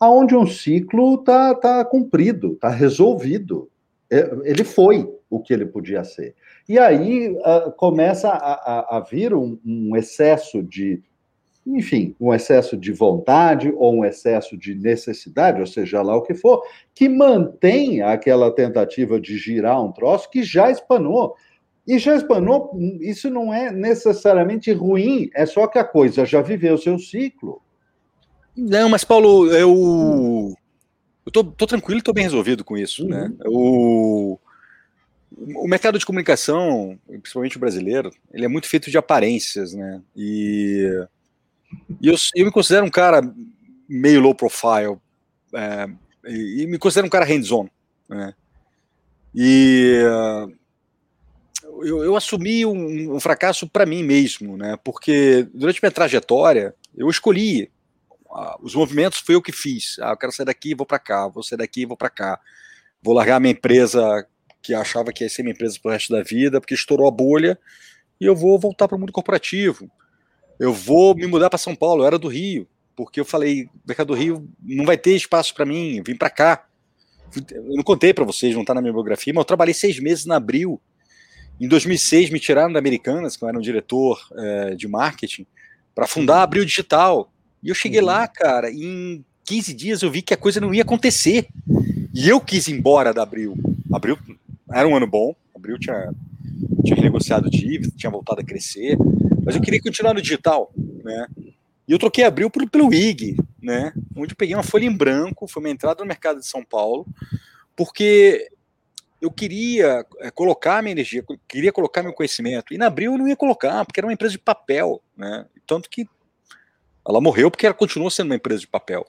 onde um ciclo está tá cumprido, está resolvido. Ele foi o que ele podia ser. E aí uh, começa a, a, a vir um, um, excesso de, enfim, um excesso de vontade ou um excesso de necessidade, ou seja lá o que for, que mantém aquela tentativa de girar um troço que já espanou. E já espanou, isso não é necessariamente ruim, é só que a coisa já viveu seu ciclo. Não, mas Paulo, eu, eu tô, tô tranquilo e tô bem resolvido com isso, né? uhum. né? O, o mercado de comunicação, principalmente o brasileiro, ele é muito feito de aparências, né? E, e eu, eu me considero um cara meio low profile, é, e, me considero um cara hands-on, né? E eu, eu assumi um, um fracasso para mim mesmo, né? Porque durante minha trajetória eu escolhi os movimentos foi eu que fiz. Ah, eu quero sair daqui, vou para cá, vou sair daqui, vou para cá. Vou largar minha empresa que achava que ia ser minha empresa pro resto da vida, porque estourou a bolha, e eu vou voltar para o mundo corporativo. Eu vou me mudar para São Paulo, eu era do Rio, porque eu falei, o mercado do Rio não vai ter espaço para mim, eu vim para cá. Eu não contei para vocês, não está na minha biografia, mas eu trabalhei seis meses na Abril. Em 2006 me tiraram da Americanas, que eu era um diretor é, de marketing, para fundar a Abril Digital. E eu cheguei lá, cara, e em 15 dias eu vi que a coisa não ia acontecer. E eu quis ir embora da Abril. Abril era um ano bom, Abril tinha, tinha renegociado dívida, tinha voltado a crescer, mas eu queria continuar no digital, né? E eu troquei Abril pelo, pelo IG, né? Onde eu peguei uma folha em branco, foi uma entrada no mercado de São Paulo, porque eu queria é, colocar minha energia, queria colocar meu conhecimento. E na Abril eu não ia colocar, porque era uma empresa de papel, né? Tanto que ela morreu porque ela continuou sendo uma empresa de papel.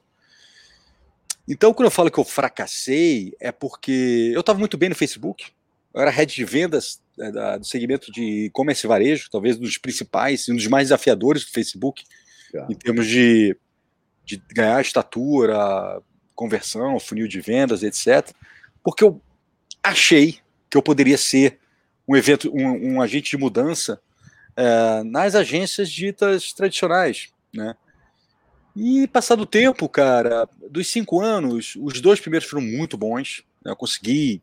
Então, quando eu falo que eu fracassei, é porque eu estava muito bem no Facebook. Eu era head de vendas é, da, do segmento de e-commerce e varejo, talvez um dos principais, um dos mais desafiadores do Facebook, tá. em termos de, de ganhar estatura, conversão, funil de vendas, etc. Porque eu achei que eu poderia ser um evento, um, um agente de mudança é, nas agências ditas tradicionais, né? E passado o tempo, cara, dos cinco anos, os dois primeiros foram muito bons. Né? Eu consegui,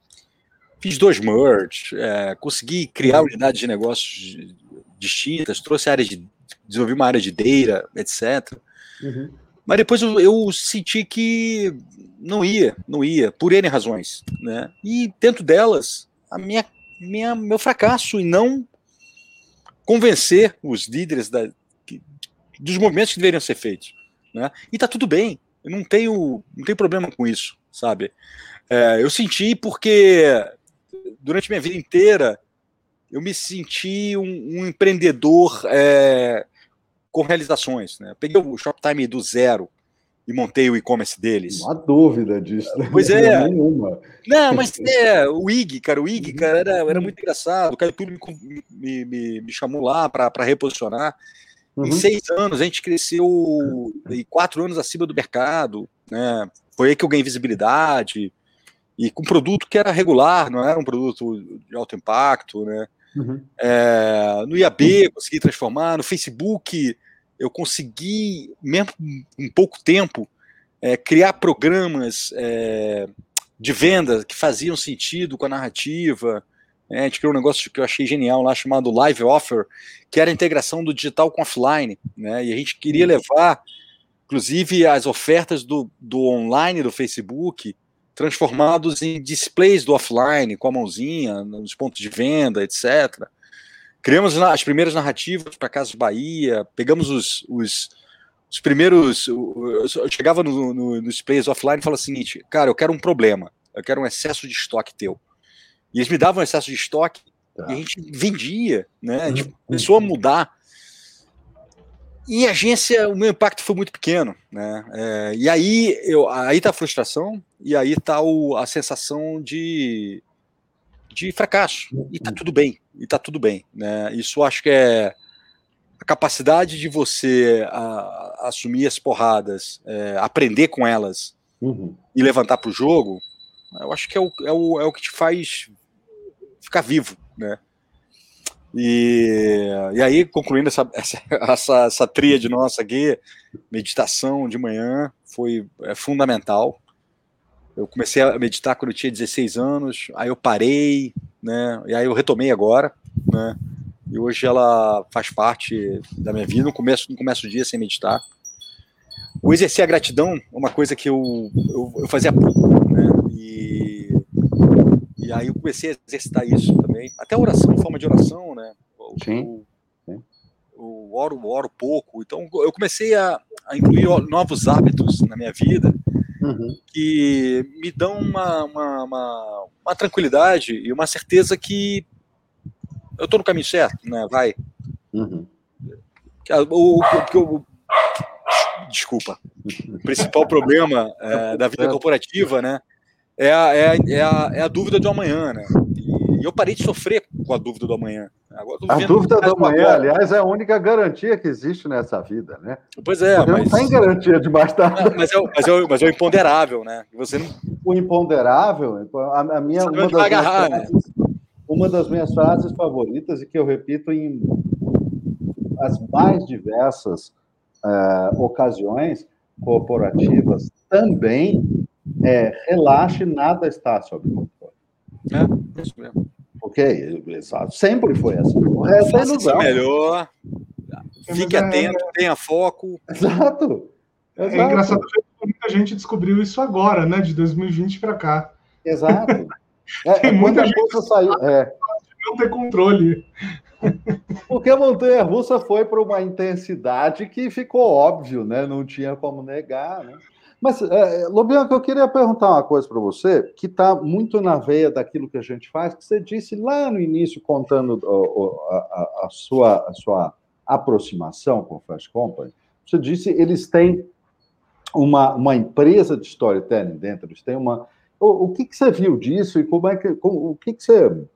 fiz dois merge, é, consegui criar uhum. unidades de negócios distintas, trouxe áreas de, desenvolvi uma área de data, etc. Uhum. Mas depois eu, eu, senti que não ia, não ia, por N razões, né? E dentro delas, a minha, minha meu fracasso em não convencer os líderes da, dos movimentos que deveriam ser feitos. Né? E tá tudo bem, eu não tenho, não tenho problema com isso, sabe? É, eu senti porque durante minha vida inteira eu me senti um, um empreendedor é, com realizações. Né? Peguei o Shoptime do zero e montei o e-commerce deles. Não há dúvida disso. Pois é. Nenhuma. Não, mas é, o IG, cara, o IG, cara, era, era muito engraçado. O Caio Túlio me, me, me chamou lá para reposicionar. Uhum. Em seis anos a gente cresceu e quatro anos acima do mercado, né? Foi aí que eu ganhei visibilidade e com produto que era regular, não era um produto de alto impacto, né? Uhum. É, no IAB consegui transformar, no Facebook eu consegui, mesmo em pouco tempo, é, criar programas é, de venda que faziam sentido com a narrativa, é, a gente criou um negócio que eu achei genial lá chamado Live Offer, que era a integração do digital com offline, né? E a gente queria uhum. levar, inclusive, as ofertas do, do online do Facebook transformados em displays do offline, com a mãozinha, nos pontos de venda, etc. Criamos as primeiras narrativas para Casas Bahia, pegamos os, os, os primeiros. Eu chegava no, no, no displays offline e falava o seguinte: cara, eu quero um problema, eu quero um excesso de estoque teu. E eles me davam excesso de estoque tá. e a gente vendia, né? A gente uhum. começou a mudar. E agência, o meu impacto foi muito pequeno, né? É, e aí, eu, aí tá a frustração e aí tá o, a sensação de, de fracasso. E tá tudo bem, e tá tudo bem, né? Isso acho que é a capacidade de você a, assumir as porradas, é, aprender com elas uhum. e levantar para o jogo, eu acho que é o, é, o, é o que te faz ficar vivo, né? E, e aí, concluindo essa, essa, essa, essa tríade nossa aqui, meditação de manhã foi é, fundamental. Eu comecei a meditar quando eu tinha 16 anos, aí eu parei, né? E aí eu retomei agora, né? E hoje ela faz parte da minha vida. No começo, no começo do dia sem meditar. O exercer a gratidão é uma coisa que eu, eu, eu fazia pouco, né? E, e aí eu comecei a exercitar isso também. Até oração, forma de oração, né? Sim. Eu, eu oro, oro pouco. Então eu comecei a, a incluir novos hábitos na minha vida uhum. que me dão uma, uma, uma, uma tranquilidade e uma certeza que eu estou no caminho certo, né? Vai. Uhum. O, o, o, desculpa. O principal problema é, da vida corporativa, né? É a, é, a, é, a, é a dúvida do amanhã, né? E eu parei de sofrer com a dúvida do amanhã. a dúvida do amanhã, agora. aliás, é a única garantia que existe nessa vida, né? Pois é, mas... não tem garantia de mais tarde. Mas é, mas, é, mas é o imponderável, né? Você não... O imponderável, a, a minha... Uma das agarrar, né? uma das minhas frases favoritas e que eu repito em as mais diversas uh, ocasiões corporativas também é relaxe, nada está sob controle. É, isso mesmo. Ok, exato. Sempre foi assim. O resto é ilusão. melhor, fique é... atento, tenha foco. Exato. É exato. É engraçado que muita gente descobriu isso agora, né? De 2020 para cá. Exato. É, Tem muita gente saiu, é. não ter controle. Porque a montanha russa foi para uma intensidade que ficou óbvio, né? Não tinha como negar, né? Mas, é, Lobianco, eu queria perguntar uma coisa para você, que está muito na veia daquilo que a gente faz, que você disse lá no início, contando a, a, a sua, a sua aproximação com o Fast Company. Você disse eles têm uma, uma empresa de storytelling dentro, eles têm uma o, o que, que, você viu disso e como é que, como, o que, que você,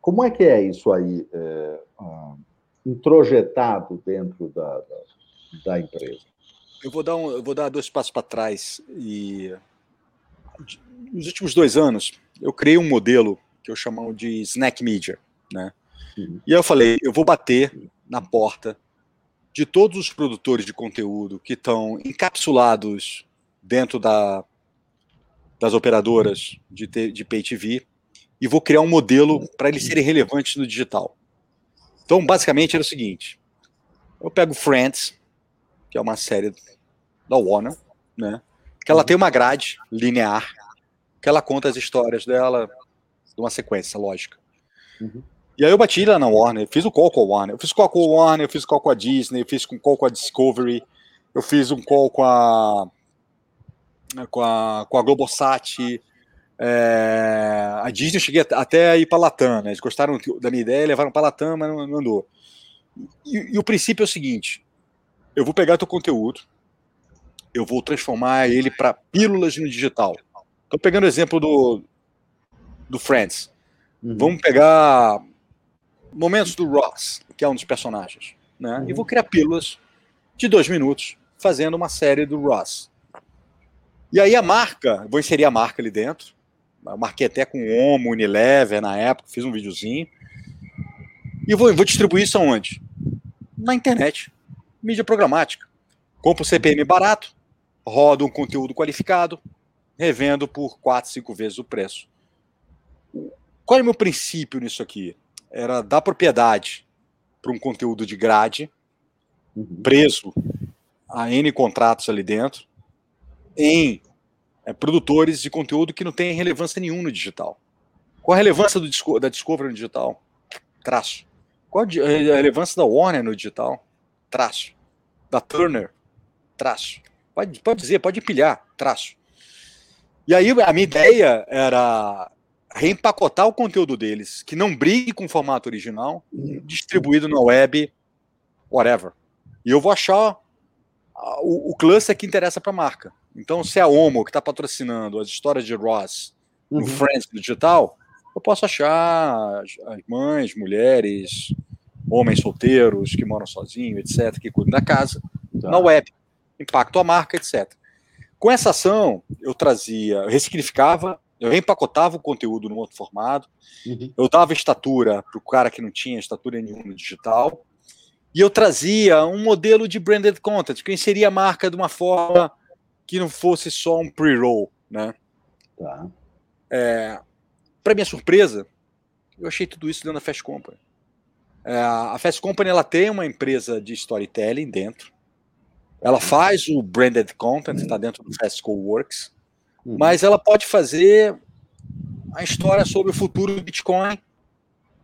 como é que é isso aí é, uh, introjetado dentro da, da, da, empresa? Eu vou dar um, eu vou dar dois passos para trás e nos últimos dois anos eu criei um modelo que eu chamo de snack media, né? Uhum. E eu falei, eu vou bater na porta de todos os produtores de conteúdo que estão encapsulados dentro da das operadoras de, de pay TV e vou criar um modelo para eles serem relevantes no digital. Então, basicamente, era o seguinte: eu pego Friends, que é uma série da Warner, né? Que ela tem uma grade linear, que ela conta as histórias dela de uma sequência lógica. Uhum. E aí eu bati lá na Warner, fiz o call com a Warner, eu fiz call com a Warner, eu fiz call com a Disney, eu fiz um call com a Discovery, eu fiz um call com a com a, com a Globosat. É, a Disney eu cheguei até a ir para Latam, né? Eles gostaram da minha ideia, levaram para Latam, mas não, não andou. E, e, o princípio é o seguinte: eu vou pegar teu conteúdo, eu vou transformar ele para pílulas no digital. Estou pegando o exemplo do, do Friends. Uhum. Vamos pegar momentos do Ross, que é um dos personagens, né? Uhum. E vou criar pílulas de dois minutos fazendo uma série do Ross. E aí a marca, vou inserir a marca ali dentro. Eu marquei até com Omo, Unilever na época, fiz um videozinho. E vou, vou distribuir isso aonde? Na internet. Mídia programática. Compro um CPM barato, rodo um conteúdo qualificado, revendo por 4, 5 vezes o preço. Qual é o meu princípio nisso aqui? Era dar propriedade para um conteúdo de grade, uhum. preso a N contratos ali dentro, em é, produtores de conteúdo que não têm relevância nenhuma no digital. Qual a relevância do, da Discovery no digital? Traço. Qual a relevância da Warner no digital? Traço. Da Turner? Traço. Pode, pode dizer, pode empilhar. Traço. E aí a minha ideia era reempacotar o conteúdo deles, que não brigue com o formato original, distribuído na web, whatever. E eu vou achar o, o cluster que interessa para a marca. Então, se é a Omo que está patrocinando as histórias de Ross no uhum. Friends no digital, eu posso achar as mães, mulheres, homens solteiros que moram sozinhos, etc., que cuidam da casa, tá. na web, impacto a marca, etc. Com essa ação, eu trazia, eu ressignificava, eu empacotava o conteúdo num outro formato, uhum. eu dava estatura para o cara que não tinha estatura nenhuma no digital, e eu trazia um modelo de branded content, que eu inseria a marca de uma forma que não fosse só um pre-roll, né? Tá. É, para minha surpresa, eu achei tudo isso dentro da Fast Company. É, a Fast Company ela tem uma empresa de storytelling dentro. Ela faz o branded content, está dentro do Fast Coworks, uhum. mas ela pode fazer a história sobre o futuro do Bitcoin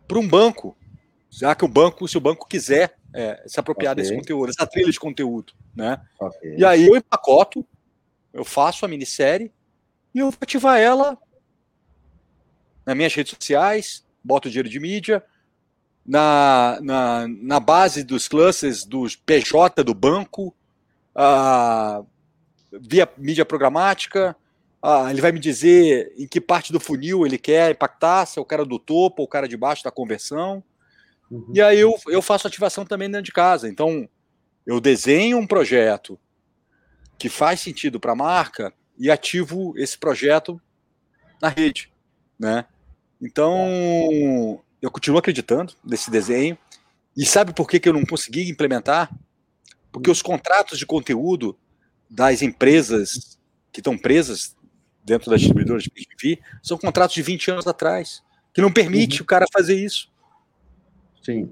para um banco, já que o banco, se o banco quiser é, se apropriar okay. desse conteúdo, essa trilha de conteúdo, né? Okay. E aí eu empacoto, eu faço a minissérie e eu vou ativar ela nas minhas redes sociais, boto dinheiro de mídia, na, na, na base dos clusters dos PJ do banco, via mídia programática. Ele vai me dizer em que parte do funil ele quer impactar, se é o cara do topo ou o cara de baixo da conversão. Uhum. E aí eu, eu faço ativação também dentro de casa. Então, eu desenho um projeto que faz sentido para a marca e ativo esse projeto na rede, né? Então, eu continuo acreditando nesse desenho. E sabe por que, que eu não consegui implementar? Porque os contratos de conteúdo das empresas que estão presas dentro das distribuidoras de PGV são contratos de 20 anos atrás, que não permite uhum. o cara fazer isso. Sim.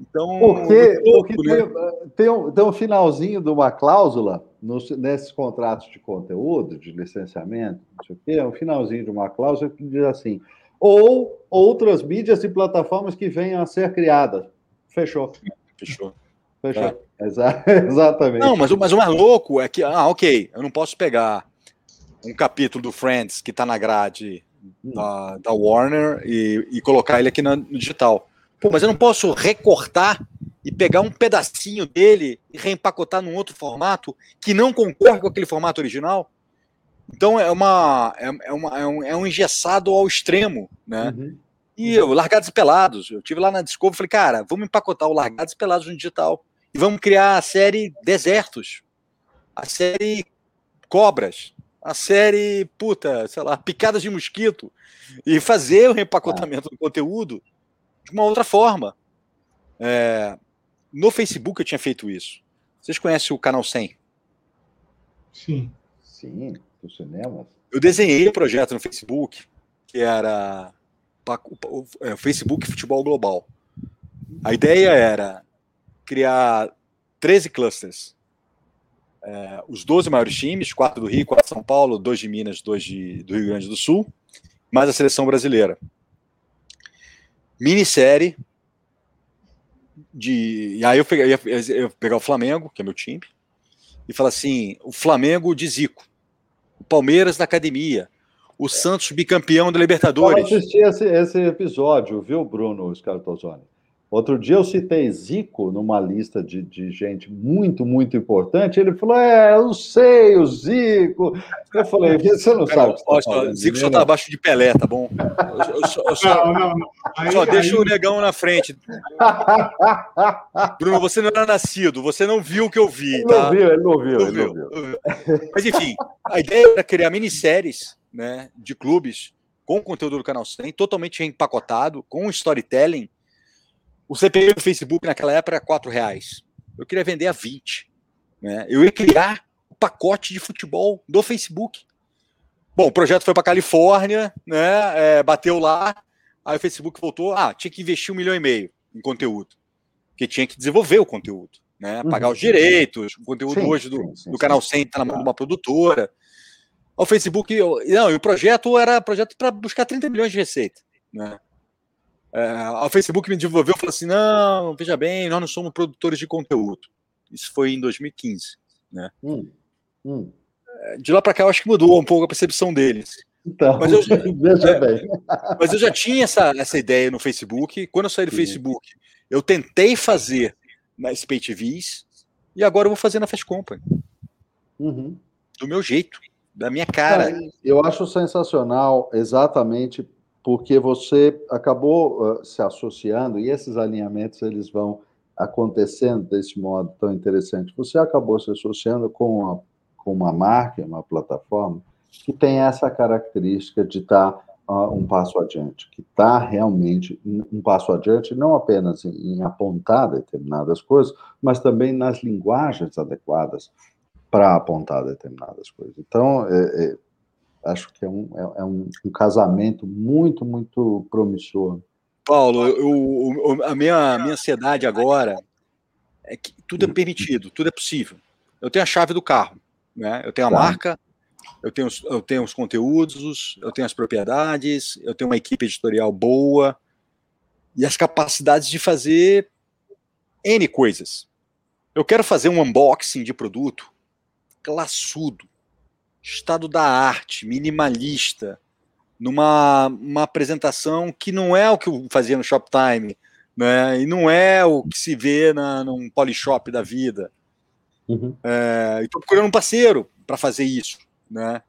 Então, porque, porque tem, tem, um, tem um finalzinho de uma cláusula nos, nesses contratos de conteúdo, de licenciamento, não sei o quê, é um finalzinho de uma cláusula que diz assim: ou outras mídias e plataformas que venham a ser criadas. Fechou. Fechou. Fechou. É. Exa exatamente. Não, mas, mas o mais louco é que, ah, ok, eu não posso pegar um capítulo do Friends que está na grade da, da Warner e, e, colocar ele aqui no, no digital. Pô, mas eu não posso recortar e pegar um pedacinho dele e reempacotar num outro formato que não concorre com aquele formato original? Então é uma é, é, uma, é, um, é um engessado ao extremo, né? Uhum. E eu, Largados e Pelados, eu tive lá na Discovery, falei, cara, vamos empacotar o Largados e Pelados no digital e vamos criar a série Desertos, a série Cobras, a série, puta, sei lá, Picadas de Mosquito e fazer o reempacotamento ah. do conteúdo de uma outra forma. É, no Facebook eu tinha feito isso. Vocês conhecem o canal 100? Sim. Sim, do cinema. Eu desenhei um projeto no Facebook que era o é, Facebook Futebol Global. A ideia era criar 13 clusters. É, os 12 maiores times, quatro do Rio, quatro de São Paulo, dois de Minas, dois de, do Rio Grande do Sul, mais a seleção brasileira minissérie de. E aí eu, peguei, eu pegar o Flamengo, que é meu time, e falar assim: o Flamengo de Zico, o Palmeiras na academia, o Santos bicampeão da Libertadores. Eu assisti esse, esse episódio, viu, Bruno Scartozoni? Outro dia eu citei Zico numa lista de, de gente muito, muito importante. Ele falou: É, eu sei, o Zico. Eu falei: Você não Cara, sabe. Ó, tá Zico só tá abaixo de Pelé, tá bom? Eu, eu, eu só, não, não, não. Aí, só aí... deixa o negão na frente. Bruno, você não era nascido, você não viu o que eu vi. Ele tá? não viu, ele não viu. Não ele viu. Não viu. Mas enfim, a ideia era criar minisséries né, de clubes com conteúdo do canal 100, totalmente empacotado, com storytelling o CPM do Facebook naquela época era 4 reais. Eu queria vender a 20. Né? Eu ia criar o pacote de futebol do Facebook. Bom, o projeto foi para Califórnia, né? É, bateu lá, aí o Facebook voltou. Ah, tinha que investir um milhão e meio em conteúdo, porque tinha que desenvolver o conteúdo, né? Pagar uhum. os direitos, o conteúdo sim, hoje do, sim, sim, do canal 100 está na mão de uma produtora. O Facebook, não, e o projeto era projeto para buscar 30 milhões de receita, né? É, o Facebook me desenvolveu e falou assim: não, veja bem, nós não somos produtores de conteúdo. Isso foi em 2015. Né? Hum, hum. É, de lá para cá, eu acho que mudou um pouco a percepção deles. Então, mas, eu, veja é, bem. mas eu já tinha essa, essa ideia no Facebook. Quando eu saí do Sim. Facebook, eu tentei fazer nas Pay TVs e agora eu vou fazer na Fast Company. Uhum. Do meu jeito, da minha cara. Eu acho sensacional exatamente porque você acabou uh, se associando e esses alinhamentos eles vão acontecendo desse modo tão interessante. Você acabou se associando com uma, com uma marca, uma plataforma que tem essa característica de estar tá, uh, um passo adiante, que está realmente um passo adiante, não apenas em, em apontar determinadas coisas, mas também nas linguagens adequadas para apontar determinadas coisas. Então, é, é, acho que é um, é, é um, um, casamento muito, muito promissor. Paulo, eu, eu, a minha, minha ansiedade agora é que tudo é hum. permitido, tudo é possível. Eu tenho a chave do carro, né? eu tenho a tá. marca, eu tenho, eu tenho os conteúdos, eu tenho as propriedades, eu tenho uma equipe editorial boa e as capacidades de fazer N coisas. Eu quero fazer um unboxing de produto classudo, estado da arte, minimalista, numa uma apresentação que não é o que eu fazia no Shoptime, né? e não é o que se vê na, num Polishop da vida. Uhum. É, estou procurando um parceiro para fazer isso. Né?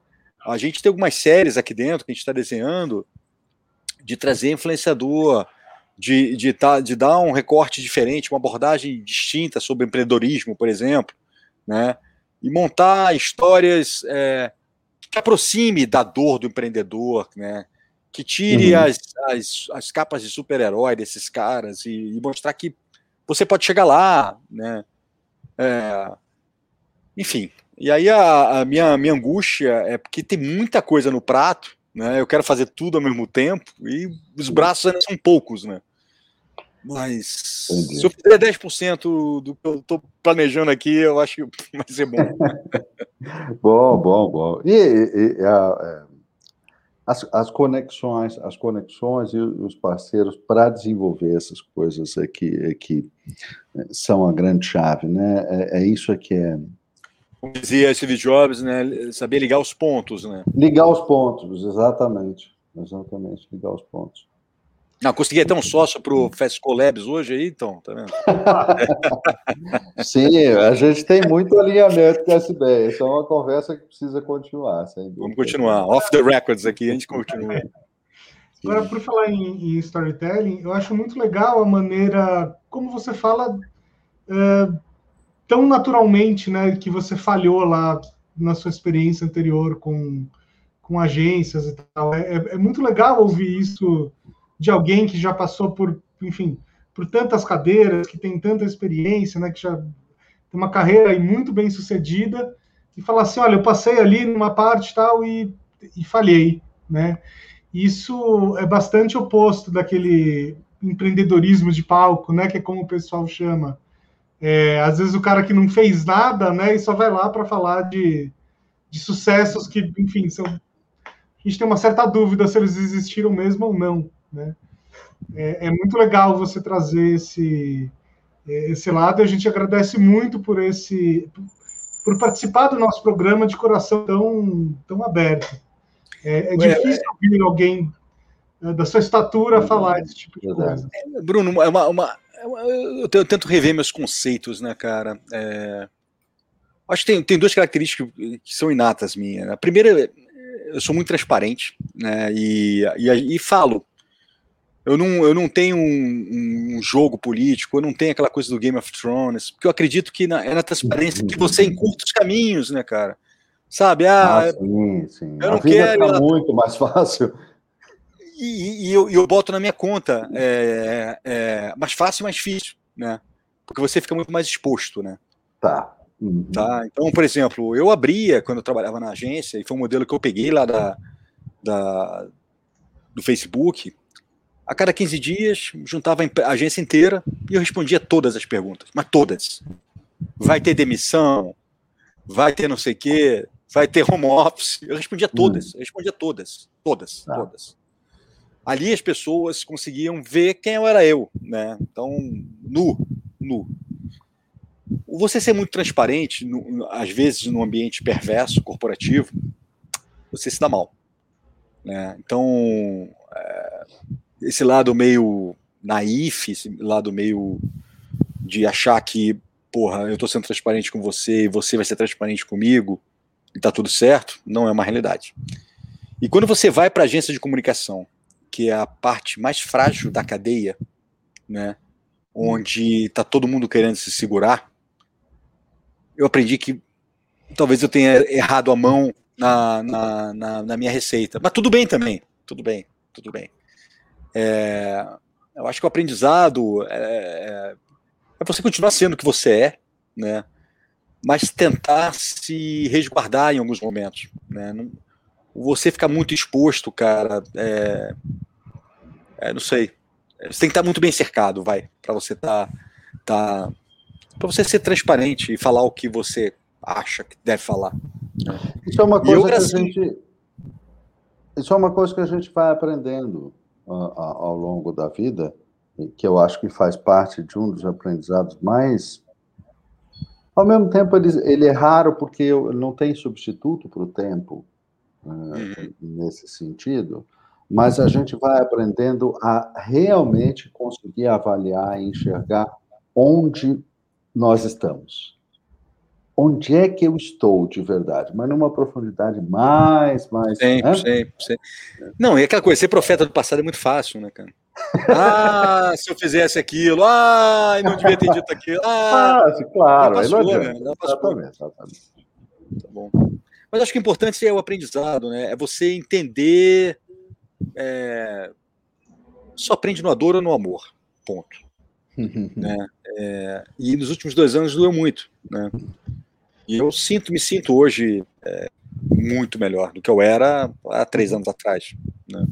A gente tem algumas séries aqui dentro que a gente está desenhando de trazer influenciador, de, de, tá, de dar um recorte diferente, uma abordagem distinta sobre empreendedorismo, por exemplo, né? E montar histórias é, que aproxime da dor do empreendedor, né? que tire uhum. as, as, as, capas de super-herói desses caras e, e, mostrar que você pode chegar lá, né? É, enfim, e aí a, a, minha, minha angústia é porque tem muita coisa no prato, né? Eu quero fazer tudo ao mesmo tempo e os braços ainda são poucos, né? Mas Entendi. se eu fizer 10% do que eu estou planejando aqui, eu acho que vai ser bom. bom, bom, bom. E, e, e a, é, as, as conexões, as conexões e os parceiros para desenvolver essas coisas aqui, aqui são a grande chave, né? É, é isso que é. Como dizia Steve Jobs, né? Saber ligar os pontos, né? Ligar os pontos, exatamente. Exatamente, ligar os pontos. Não, consegui até um sócio para o Fast Collabs hoje aí, então, tá vendo? Sim, a gente tem muito alinhamento com essa ideia. Isso é uma conversa que precisa continuar. Vamos continuar. Off the records aqui, a gente continua. Agora, por falar em, em, storytelling, eu acho muito legal a maneira como você fala é, tão naturalmente, né, que você falhou lá na sua experiência anterior com, com agências e tal. É, é, é muito legal ouvir isso de alguém que já passou por, enfim, por tantas cadeiras, que tem tanta experiência, né, que já tem uma carreira muito bem sucedida, e falar assim, olha, eu passei ali numa parte tal e, e falhei, né? Isso é bastante oposto daquele empreendedorismo de palco, né, que é como o pessoal chama. É, às vezes o cara que não fez nada, né, e só vai lá para falar de, de sucessos que, enfim, são a gente tem uma certa dúvida se eles existiram mesmo ou não. Né? É, é, muito legal você trazer esse, é, esse lado e a gente agradece muito por esse por participar do nosso programa de coração tão, tão aberto. É, é difícil ouvir alguém é, da sua estatura falar esse tipo de coisa. É, Bruno, é uma, uma, eu tento rever meus conceitos, né, cara? É, acho que tem, tem duas características que são inatas minhas. Né? A primeira, eu sou muito transparente, né? E, e, e falo eu não, eu não tenho um, um, jogo político, eu não tenho aquela coisa do Game of Thrones, porque eu acredito que na, é na transparência que você encurta os caminhos, né, cara? Sabe? Ah, ah sim, sim. Eu não quero. Fica muito mais fácil. E, e eu, eu, boto na minha conta é, é, mais fácil e mais difícil, né? Porque você fica muito mais exposto, né? Tá. Uhum. Tá. Então, por exemplo, eu abria quando eu trabalhava na agência, e foi um modelo que eu peguei lá da, da do Facebook a cada 15 dias, juntava a agência inteira e eu respondia todas as perguntas, mas todas. Vai ter demissão? Vai ter não sei o quê? Vai ter home office? Eu respondia todas, eu respondia todas, todas, ah. todas. Ali as pessoas conseguiam ver quem eu era eu, né? Então, nu, nu. Você ser muito transparente, no, às vezes num ambiente perverso, corporativo, você se dá mal. Né? Então, é, esse lado meio naif, esse lado meio de achar que, porra, eu tô sendo transparente com você e você vai ser transparente comigo e tá tudo certo, não é uma realidade. E quando você vai para agência de comunicação, que é a parte mais frágil da cadeia, né? Onde está todo mundo querendo se segurar. Eu aprendi que talvez eu tenha errado a mão na, na, na, na minha receita. Mas tudo bem também. Tudo bem, tudo bem. É, eu acho que o aprendizado é, é, é você continuar sendo o que você é, né? Mas tentar se resguardar em alguns momentos, né? Não, você ficar muito exposto, cara, é, é, não sei. Você tem que estar muito bem cercado, vai, para você estar, tá, tá para você ser transparente e falar o que você acha que deve falar. Isso é uma coisa que a gente, isso é uma coisa que a gente vai aprendendo ao longo da vida, que eu acho que faz parte de um dos aprendizados mais. Ao mesmo tempo, ele, ele é raro porque não tem substituto para o tempo uh, nesse sentido, mas a gente vai aprendendo a realmente conseguir avaliar e enxergar onde nós estamos onde é que eu estou de verdade, mas numa profundidade mais, mais. Sempre, né? sempre, sempre. Não, e aquela coisa, ser profeta do passado é muito fácil, né, cara? Ah, se eu fizesse aquilo, ah, não devia ter dito aquilo. Ah, claro, passou, né? Exatamente, exatamente. Tá bom. Mas acho que o importante é o aprendizado, né? É você entender. É... Só aprende no dor ou no amor. Ponto. né? É... E nos últimos dois anos doeu muito, né? E eu sinto, me sinto hoje é, muito melhor do que eu era há três anos atrás. Né?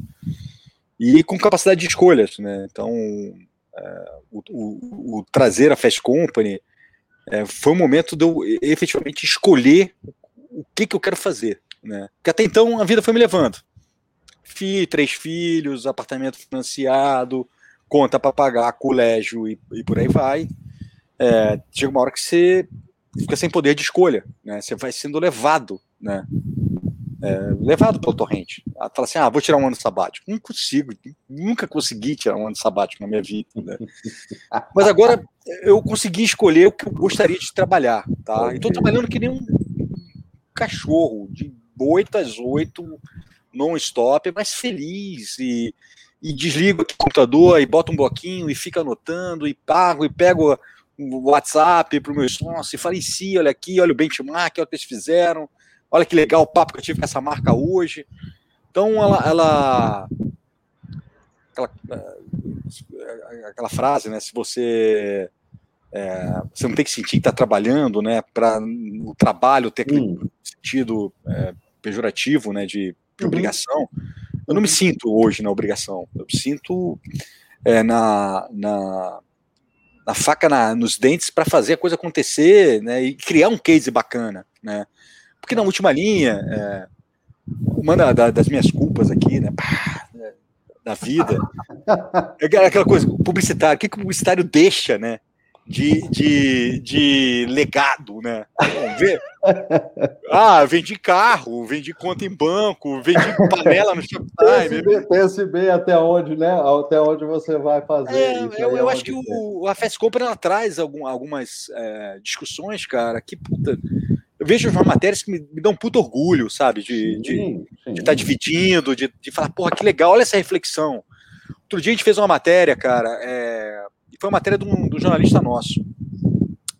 E com capacidade de escolhas. Né? Então, é, o, o, o, trazer a Fast Company é, foi um momento de eu efetivamente escolher o que, que eu quero fazer. Né? Porque até então a vida foi me levando. Filho, três filhos, apartamento financiado, conta para pagar, colégio e, e por aí vai. É, chega uma hora que você fica sem poder de escolha, né? Você vai sendo levado, né? É, levado pelo torrente. Fala assim, ah, vou tirar um ano sabático. Não consigo, nunca consegui tirar um ano sabático na minha vida. Né? Mas agora eu consegui escolher o que eu gostaria de trabalhar, tá? Estou trabalhando que nem um cachorro, de 8 às 8, non-stop, mas feliz e, e desligo o computador e boto um bloquinho e fica anotando e pago e pego WhatsApp para o meu sócio e falei, sim, olha aqui, olha o benchmark, olha o que eles fizeram, olha que legal o papo que eu tive com essa marca hoje. Então, ela. ela aquela, eh, aquela frase, né? Se você. É, você não tem que sentir que está trabalhando, né? Para o trabalho ter aquele hum. sentido é, pejorativo, né? De, de uhum. obrigação. Eu não me sinto hoje na obrigação. Eu me sinto é, na, na na faca na, nos dentes para fazer a coisa acontecer, né, e criar um case bacana, né? Porque na última linha, é, uma da, da, das minhas culpas aqui, né, pá, da vida, é aquela coisa, publicitário, o que, que o publicitário deixa, né? de, de, de legado, né? Ah, vendi carro, vendi conta em banco, vendi panela no Shoptime. Pense, pense bem até onde, né? Até onde você vai fazer. É, eu, eu acho que o, a Fast Company ela traz algum, algumas é, discussões, cara, que puta. Eu vejo umas matérias que me, me dão um puto orgulho, sabe? De estar tá dividindo, de, de falar, porra, que legal, olha essa reflexão. Outro dia a gente fez uma matéria, cara, é, foi uma matéria de um, de um jornalista nosso,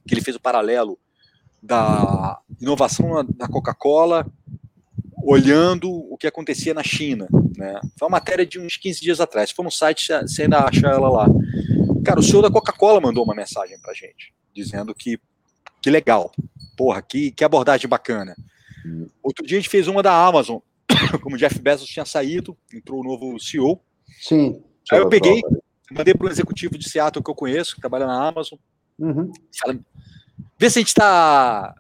que ele fez o paralelo da inovação da Coca-Cola olhando o que acontecia na China. Né? Foi uma matéria de uns 15 dias atrás. Se for no site, você ainda acha ela lá. Cara, o senhor da Coca-Cola mandou uma mensagem pra gente, dizendo que que legal, porra, que, que abordagem bacana. Outro dia a gente fez uma da Amazon, como o Jeff Bezos tinha saído, entrou o novo CEO. Sim. Aí eu peguei, mandei para um executivo de Seattle que eu conheço, que trabalha na Amazon. Uhum. Vê se a gente está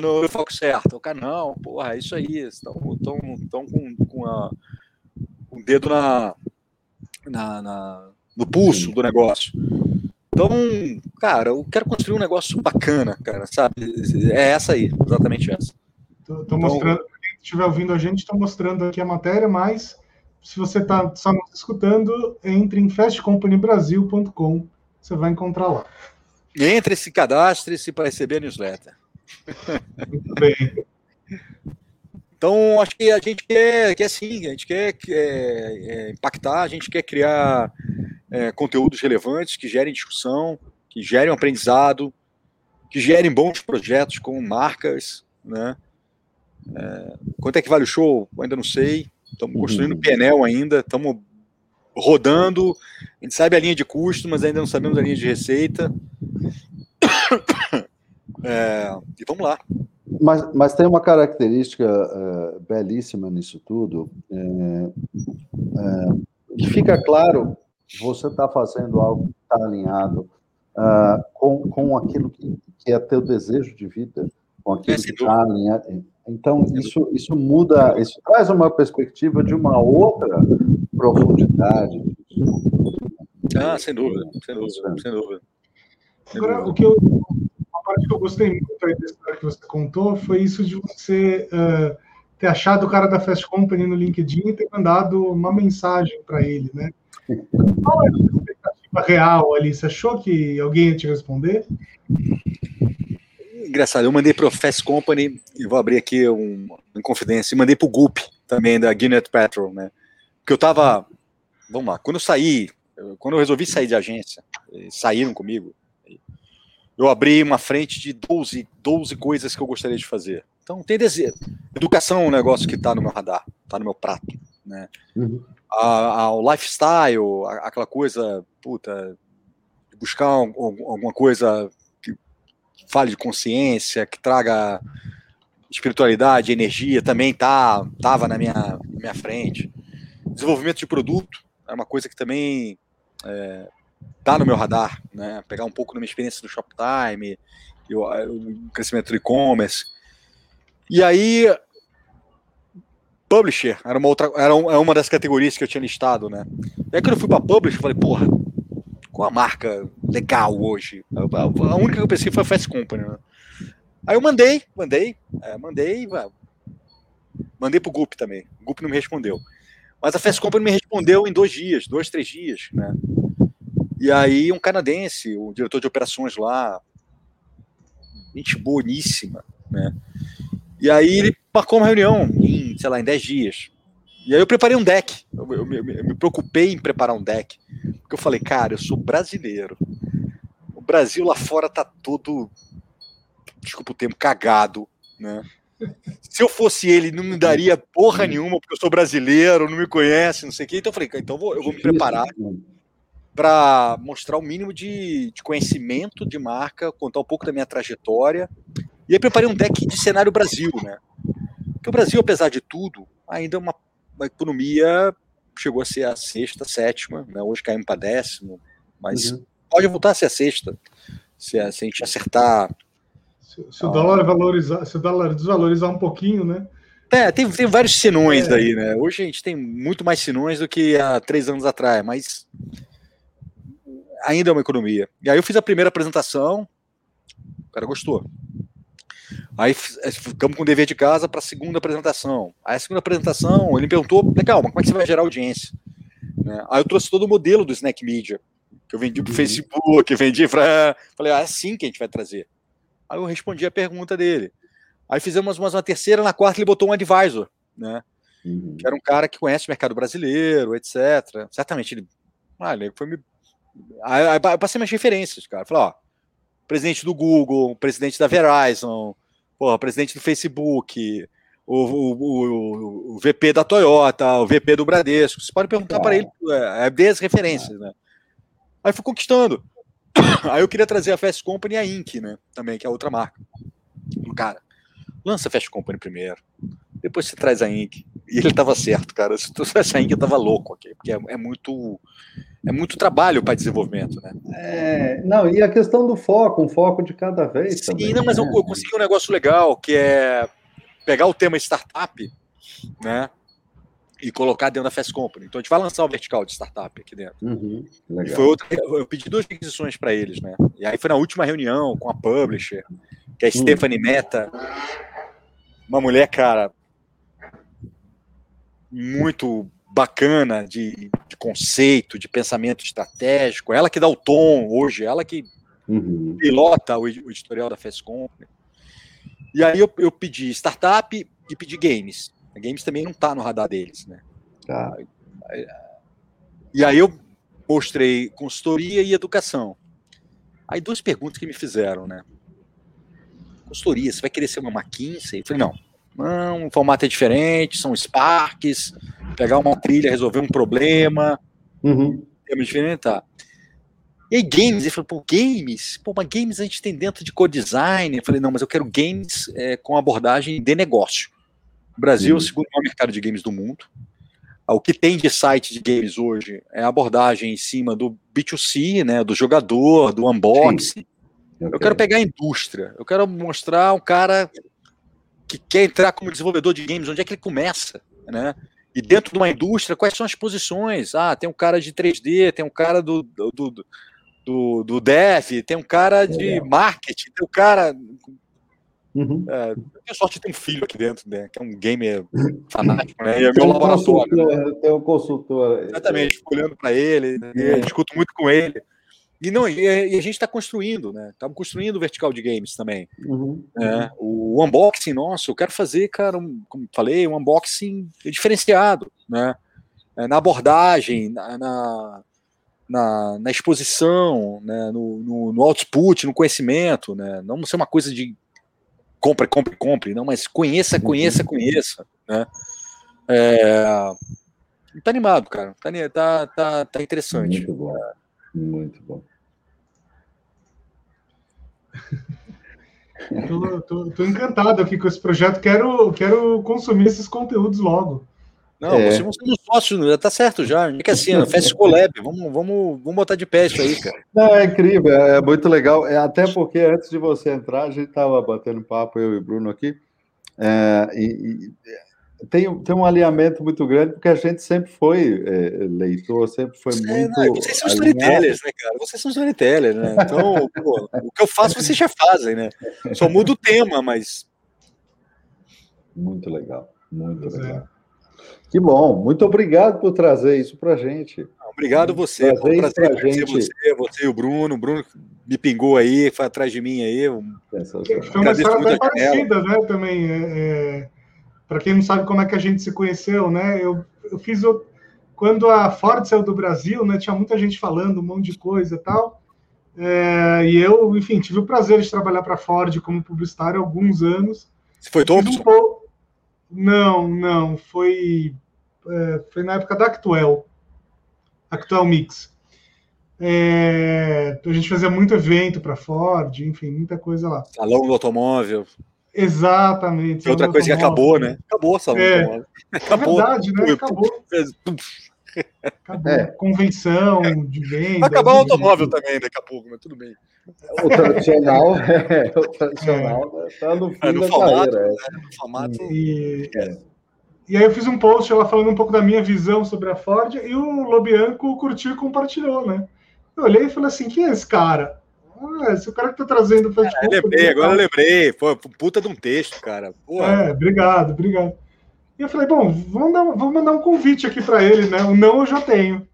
no foco certo. O cara, não, porra, é isso aí. Estão com, com, a, o dedo na, na, na, no pulso do negócio. Então, cara, eu quero construir um negócio bacana, cara, sabe? É essa aí, exatamente essa. Estou então, mostrando, quem estiver ouvindo a gente, estou mostrando aqui a matéria, mas se você está só nos escutando, entre em fastcompanybrasil.com, você vai encontrar lá. Entre, se cadastre-se para receber a newsletter. Muito bem. Então, acho que a gente quer, quer sim, a gente quer é, é, impactar, a gente quer criar é, conteúdos relevantes que gerem discussão, que gerem um aprendizado, que gerem bons projetos com marcas, né? É, quanto é que vale o show? Ainda não sei. Estamos construindo o uhum. PNL ainda, estamos rodando. A gente sabe a linha de custo, mas ainda não sabemos a linha de receita. É, e vamos lá. Mas, mas tem uma característica uh, belíssima nisso tudo, é, é, que fica claro, você está fazendo algo que está alinhado uh, com, com aquilo que, que é teu desejo de vida, com aquilo é, que está alinhado. Então, isso, isso muda, isso traz uma perspectiva de uma outra profundidade. Ah, sem dúvida, sem dúvida, sem dúvida. Agora, o que eu, uma parte que eu gostei muito aí da história que você contou foi isso de você uh, ter achado o cara da Fast Company no LinkedIn e ter mandado uma mensagem para ele, né? Qual é a expectativa real ali? Você achou que alguém ia te responder? Engraçado, eu mandei para o Fast Company, e vou abrir aqui um, em confidência, e mandei para o Goop, também da Guinness Petrol, né? Porque eu estava, vamos lá, quando eu saí, quando eu resolvi sair de agência, saíram comigo, eu abri uma frente de 12, 12 coisas que eu gostaria de fazer. Então, tem desejo. Educação é um negócio que está no meu radar, está no meu prato. Né? Uhum. A, a, o lifestyle, a, aquela coisa, puta, buscar alguma coisa fale de consciência, que traga espiritualidade, energia, também tá, tava na minha, minha frente. Desenvolvimento de produto é uma coisa que também é, tá no meu radar, né? Pegar um pouco da minha experiência do Shoptime, o, o crescimento do e-commerce. E aí, publisher era uma outra, era é uma das categorias que eu tinha listado, né? E aí quando eu fui para publisher, eu falei, porra, qual a marca legal hoje? A única que eu pensei foi a Fast Company, né? Aí eu mandei, mandei, é, mandei, mandei pro Gup também. O Gup não me respondeu. Mas a Fast Company me respondeu em dois dias, dois, três dias, né? E aí um canadense, o diretor de operações lá, gente boníssima, né? E aí ele marcou uma reunião em, sei lá, em 10 dias. E aí eu preparei um deck. Eu, eu, eu, eu, me preocupei em preparar um deck. Porque eu falei, cara, eu sou brasileiro. O Brasil lá fora tá todo, desculpa o termo, cagado, né? Se eu fosse ele, não me daria porra nenhuma, porque eu sou brasileiro, não me conhece, não sei o quê. Então eu falei, então eu vou, eu vou me preparar para mostrar o mínimo de, de, conhecimento de marca, contar um pouco da minha trajetória. E aí preparei um deck de cenário Brasil, né? Porque o Brasil, apesar de tudo, ainda é uma, uma economia chegou a ser a sexta, sétima, né? hoje caímos para décimo, mas uhum. pode voltar a ser a sexta, se a, se a gente acertar. Se, se o dólar valorizar, se o dólar desvalorizar um pouquinho, né? É, tem, tem vários sinões é. aí, né? Hoje a gente tem muito mais sinões do que há três anos atrás, mas ainda é uma economia. E aí eu fiz a primeira apresentação, o cara gostou. Aí ficamos com o dever de casa para a segunda apresentação. Aí a segunda apresentação, ele me perguntou, legal, mas como é que você vai gerar audiência? Né? Aí eu trouxe todo o modelo do Snack Media, que eu vendi para o uhum. Facebook, vendi para... Falei, ah, é assim que a gente vai trazer. Aí eu respondi a pergunta dele. Aí fizemos mais uma terceira, na quarta ele botou um advisor, né? Uhum. Que era um cara que conhece o mercado brasileiro, etc. Certamente ele, ah, ele foi me Aí, aí, aí passei minhas referências, cara. Falei, ó, presidente do Google, presidente da Verizon, porra, presidente do Facebook, o, o, o, o, VP da Toyota, o VP do Bradesco. Você pode perguntar para ele, é, é as referências, né? Aí fui conquistando. Aí eu queria trazer a Fast Company e a Inc, né? Também, que é outra marca. Cara, lança a Fast Company primeiro. Depois você traz a Inc. E ele estava certo, cara. Se tu tivesse a Inc, eu tava louco aqui, porque é, é muito é muito trabalho para desenvolvimento, né? É, não, e a questão do foco, um foco de cada vez. Sim, também, não, mas né? eu, eu, consegui um negócio legal, que é pegar o tema startup, né? E colocar dentro da Fast Company. Então a gente vai lançar o vertical de startup aqui dentro. Uhum, e foi outra, eu pedi duas requisições para eles, né? E aí foi na última reunião com a publisher, que é a uhum. Stephanie Meta, uma mulher, cara, muito bacana de, de, conceito, de pensamento estratégico. Ela que dá o tom hoje, ela que uhum. pilota o, o, editorial da Company. E aí eu, eu pedi startup e pedi games. A games também não tá no radar deles, né? Tá. E aí eu mostrei consultoria e educação. Aí duas perguntas que me fizeram, né? Consultoria, você vai querer ser uma McKinsey? Eu falei, não. Não, o formato é diferente, são Sparks, pegar uma trilha, resolver um problema. Uhum. É diferente, tá. E aí, games, ele falou, pô, games? Pô, mas games a gente tem dentro de co-design. Eu falei, não, mas eu quero games é, com abordagem de negócio. O Brasil é o segundo maior mercado de games do mundo. O que tem de site de games hoje é a abordagem em cima do B2C, né, do jogador, do unboxing. Okay. Eu quero pegar a indústria, eu quero mostrar um cara que quer entrar como desenvolvedor de games, onde é que ele começa, né? E dentro de uma indústria, quais são as posições? Ah, tem um cara de 3D, tem um cara do, do, do, do dev, tem um cara de marketing, tem um cara Uhum. É, tenho sorte de ter um filho aqui dentro, né? Que é um gamer fanático, né? E é meu laboratório. Né? Tem um consultor. Exatamente, fico olhando para ele, né? discuto muito com ele. E não, e a gente está construindo, né? Estamos construindo o vertical de games também. Uhum. Né? O unboxing nosso, eu quero fazer, cara, um, como falei, um unboxing diferenciado, né? É, na abordagem, na, na, na, na exposição, né? no, no, no output, no conhecimento, né? Não ser uma coisa de compre, compre, compre, não, mas conheça, uhum. conheça, conheça, né? É, tá animado, cara. Tá, tá, tá, tá interessante. Muito bom. Muito bom. tô, tô, tô, encantado aqui com esse projeto. Quero, quero consumir esses conteúdos logo. Não, é. vocês vão ser sócios, já tá certo já. É que assim, Fast Collab, vamos, vamos, vamos botar de pé isso aí, cara. Não, é incrível, é muito legal. É, até porque antes de você entrar, a gente tava batendo papo, eu e o Bruno aqui, é, e, e tem, tem um alinhamento muito grande, porque a gente sempre foi é, leitor, sempre foi é, muito. Não, vocês são storytellers, né, cara? Vocês são storytellers, né? Então, pô, o que eu faço, vocês já fazem, né? Só muda o tema, mas. Muito legal, muito pois é. legal. Que bom, muito obrigado por trazer isso para a gente. Obrigado você, trazer prazer pra gente. você, você e o Bruno. O Bruno me pingou aí, foi atrás de mim aí. Foi uma história até parecida, né? Também. É, é... Para quem não sabe como é que a gente se conheceu, né? Eu, eu fiz o... quando a Ford saiu do Brasil, né? Tinha muita gente falando um monte de coisa e tal. É... e eu, enfim, tive o prazer de trabalhar para a Ford como publicitário há alguns anos. Você foi Thompson? Um Não, não. Foi é, foi na época da Actuel, Actuel Mix. É, a gente fazia muito evento para Ford, enfim, muita coisa lá. Salão do automóvel. Exatamente. outra coisa que acabou, né? Acabou o salão é. Acabou. É verdade, né? Acabou. Acabou. É. Convenção de venda. Vai acabar o automóvel também daqui a pouco, mas tudo bem. O tradicional, é, o tradicional está é. no fim é, no da formato, carreira. Né? No formato. E, e aí eu fiz um post lá falando um pouco da minha visão sobre a Ford e o Lobianco curtiu e compartilhou, né? Eu olhei e falei assim, quem é esse cara? Ah, esse é o cara que tá trazendo o Fast Company. Lembrei, agora eu lembrei. Pô, puta de um texto, cara. É, obrigado, obrigado. E eu falei, bom, vamos, dar, vamos mandar um convite aqui para ele, né? O não eu já tenho.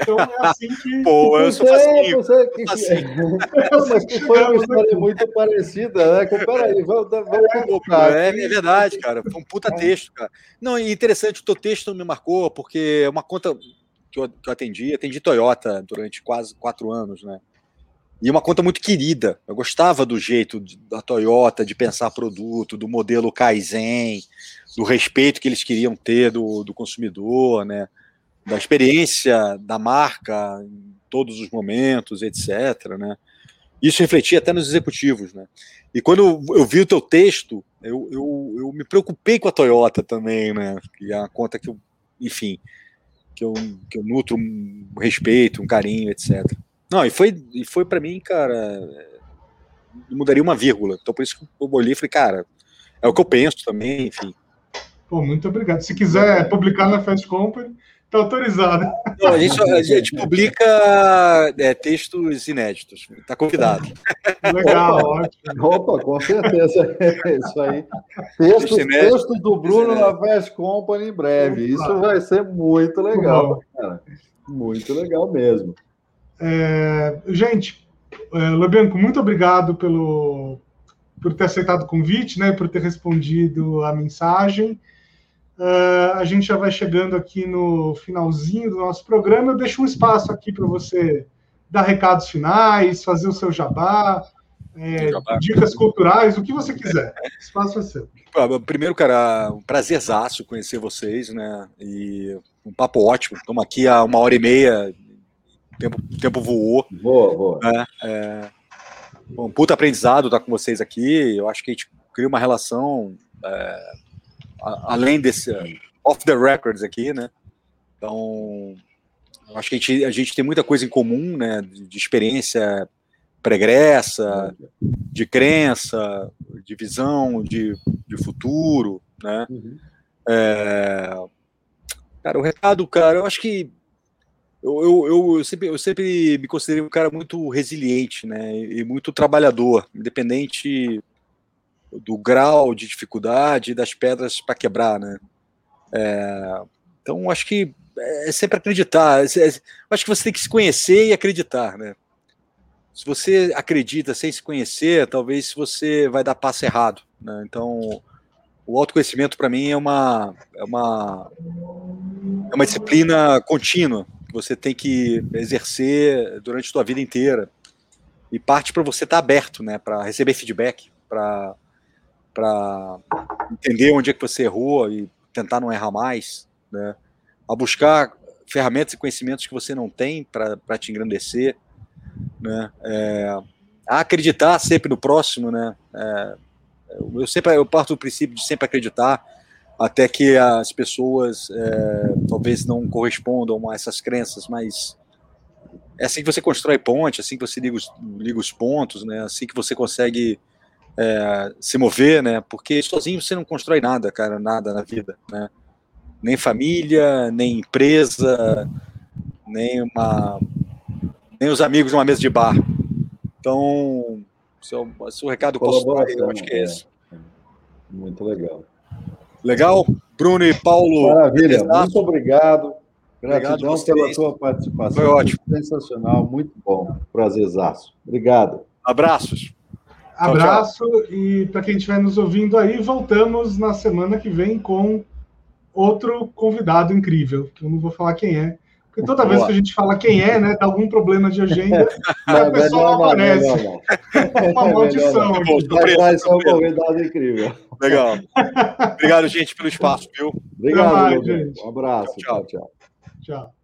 Então é assim que. Pô, eu sou facinho. Você, que... facinho. Mas que foi uma história muito parecida, né? Peraí, vamos, vamos é, é, verdade, cara. Foi um puta texto, cara. Não, interessante, o teu texto me marcou, porque é uma conta que eu, que eu atendi, atendi Toyota durante quase quatro anos, né? E uma conta muito querida. Eu gostava do jeito da Toyota de pensar produto, do modelo Kaizen, do respeito que eles queriam ter do, do consumidor, né? da experiência da marca em todos os momentos, etc. Né? Isso refletia até nos executivos. Né? E quando eu vi o teu texto, eu, eu, eu me preocupei com a Toyota também, né? que é uma conta que eu, enfim, que eu, que eu nutro um respeito, um carinho, etc. Não, e foi, e foi para mim, cara, mudaria uma vírgula. Então por isso que eu olhei e falei, cara, é o que eu penso também, enfim. Pô, muito obrigado. Se quiser publicar na Fast Company, Está autorizado. Não, a, gente, a gente publica é, textos inéditos. Está convidado. Legal, ótimo. Opa, com certeza. É isso aí. Texto, texto do Bruno na Fast Company em breve. Isso vai ser muito legal, cara. Muito legal mesmo. É, gente, é, muito obrigado pelo, por ter aceitado o convite, né, por ter respondido a mensagem. Uh, a gente já vai chegando aqui no finalzinho do nosso programa. Eu deixo um espaço aqui para você dar recados finais, fazer o seu jabá, é, jabá. dicas culturais, o que você quiser. O espaço é seu. Primeiro, cara, um prazerzaço conhecer vocês, né? E um papo ótimo. Estamos aqui há uma hora e meia, o tempo, o tempo voou. Boa, boa. Né? É, um puta aprendizado estar com vocês aqui. Eu acho que a gente cria uma relação é, além desse off the records aqui, né? Então, eu acho que a gente, a gente tem muita coisa em comum, né? De, de experiência pregressa, de crença, de visão, de, de futuro, né? Uhum. É, cara, o recado, cara, eu acho que eu, eu, eu, sempre, eu sempre me considerei um cara muito resiliente, né? E muito trabalhador, independente do grau de dificuldade das pedras para quebrar, né? É, então, acho que é sempre acreditar. É, acho que você tem que se conhecer e acreditar, né? Se você acredita sem se conhecer, talvez você vai dar passo errado, né? Então, o autoconhecimento para mim é uma é uma é uma disciplina contínua você tem que exercer durante a sua vida inteira. E parte para você estar tá aberto, né, para receber feedback, para para entender onde é que você errou e tentar não errar mais, né? A buscar ferramentas e conhecimentos que você não tem para te engrandecer, né? É, a acreditar sempre no próximo, né? É, eu sempre eu parto do princípio de sempre acreditar até que as pessoas é, talvez não correspondam a essas crenças, mas é assim que você constrói ponte, assim que você liga os, liga os pontos, né? Assim que você consegue é, se mover, né? Porque sozinho você não constrói nada, cara, nada na vida, né? Nem família, nem empresa, nem uma, nem os amigos numa mesa de bar. Então, se o, se o recado que eu acho que é, é esse. Muito legal. Legal? Bruno e Paulo. Maravilha, muito obrigado. Gratidão obrigado pela sua participação. Foi ótimo. Sensacional, muito bom. Prazerzaço. Obrigado. Abraços. Abraço tchau, tchau. e para quem estiver nos ouvindo aí, voltamos na semana que vem com outro convidado incrível, que eu não vou falar quem é, porque toda Boa. vez que a gente fala quem é, né, dá algum problema de agenda, não, a pessoa não, aparece. Não, não, é uma maldição. Vai ser um convidado incrível. Legal. Obrigado, gente, pelo espaço, viu? Obrigado, mais, gente. Um abraço. tchau. tchau. tchau.